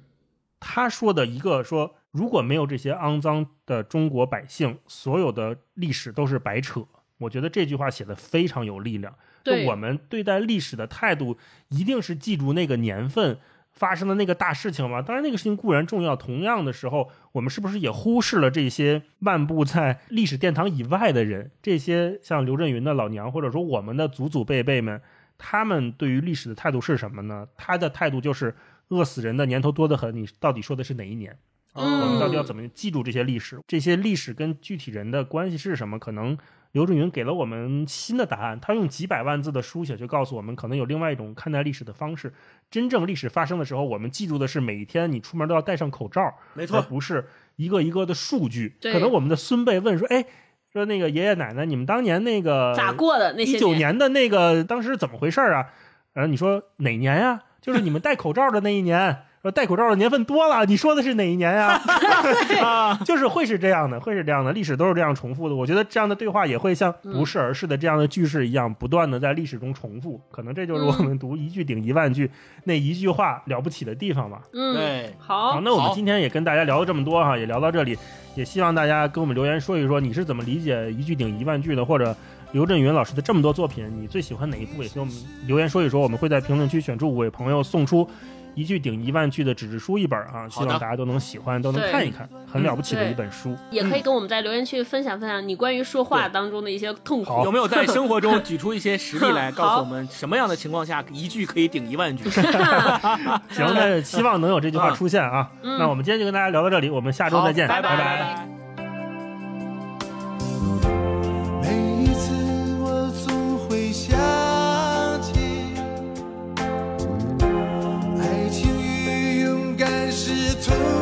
他说的一个说，如果没有这些肮脏的中国百姓，所有的历史都是白扯。我觉得这句话写的非常有力量。对我们对待历史的态度，一定是记住那个年份发生的那个大事情吗？当然，那个事情固然重要。同样的时候，我们是不是也忽视了这些漫步在历史殿堂以外的人？这些像刘震云的老娘，或者说我们的祖祖辈辈们，他们对于历史的态度是什么呢？他的态度就是饿死人的年头多得很。你到底说的是哪一年？嗯我们到底要怎么记住这些历史？这些历史跟具体人的关系是什么？可能刘震云给了我们新的答案。他用几百万字的书写，去告诉我们，可能有另外一种看待历史的方式。真正历史发生的时候，我们记住的是每一天你出门都要戴上口罩，而没错，不是一个一个的数据。可能我们的孙辈问说：“哎，说那个爷爷奶奶，你们当年那个咋过的那些一九年的那个当时怎么回事啊？”然后你说哪年呀？就是你们戴口罩的那一年。说戴口罩的年份多了，你说的是哪一年呀？啊，就是会是这样的，会是这样的，历史都是这样重复的。我觉得这样的对话也会像不是而是的这样的句式一样，不断的在历史中重复。可能这就是我们读一句顶一万句那一句话了不起的地方吧。嗯，对，好，好，那我们今天也跟大家聊了这么多哈，也聊到这里，也希望大家跟我们留言说一说你是怎么理解一句顶一万句的，或者刘震云老师的这么多作品，你最喜欢哪一部？也给我们留言说一说，我们会在评论区选出五位朋友送出。一句顶一万句的纸质书一本啊，希望大家都能喜欢，都能看一看，很了不起的一本书。也可以跟我们在留言区分享分享你关于说话当中的一些痛苦。好。有没有在生活中举出一些实例来，告诉我们什么样的情况下一句可以顶一万句？行，那希望能有这句话嗯。出现啊。嗯。那我们今天就跟大家聊到这里，我们下周再见，拜拜 told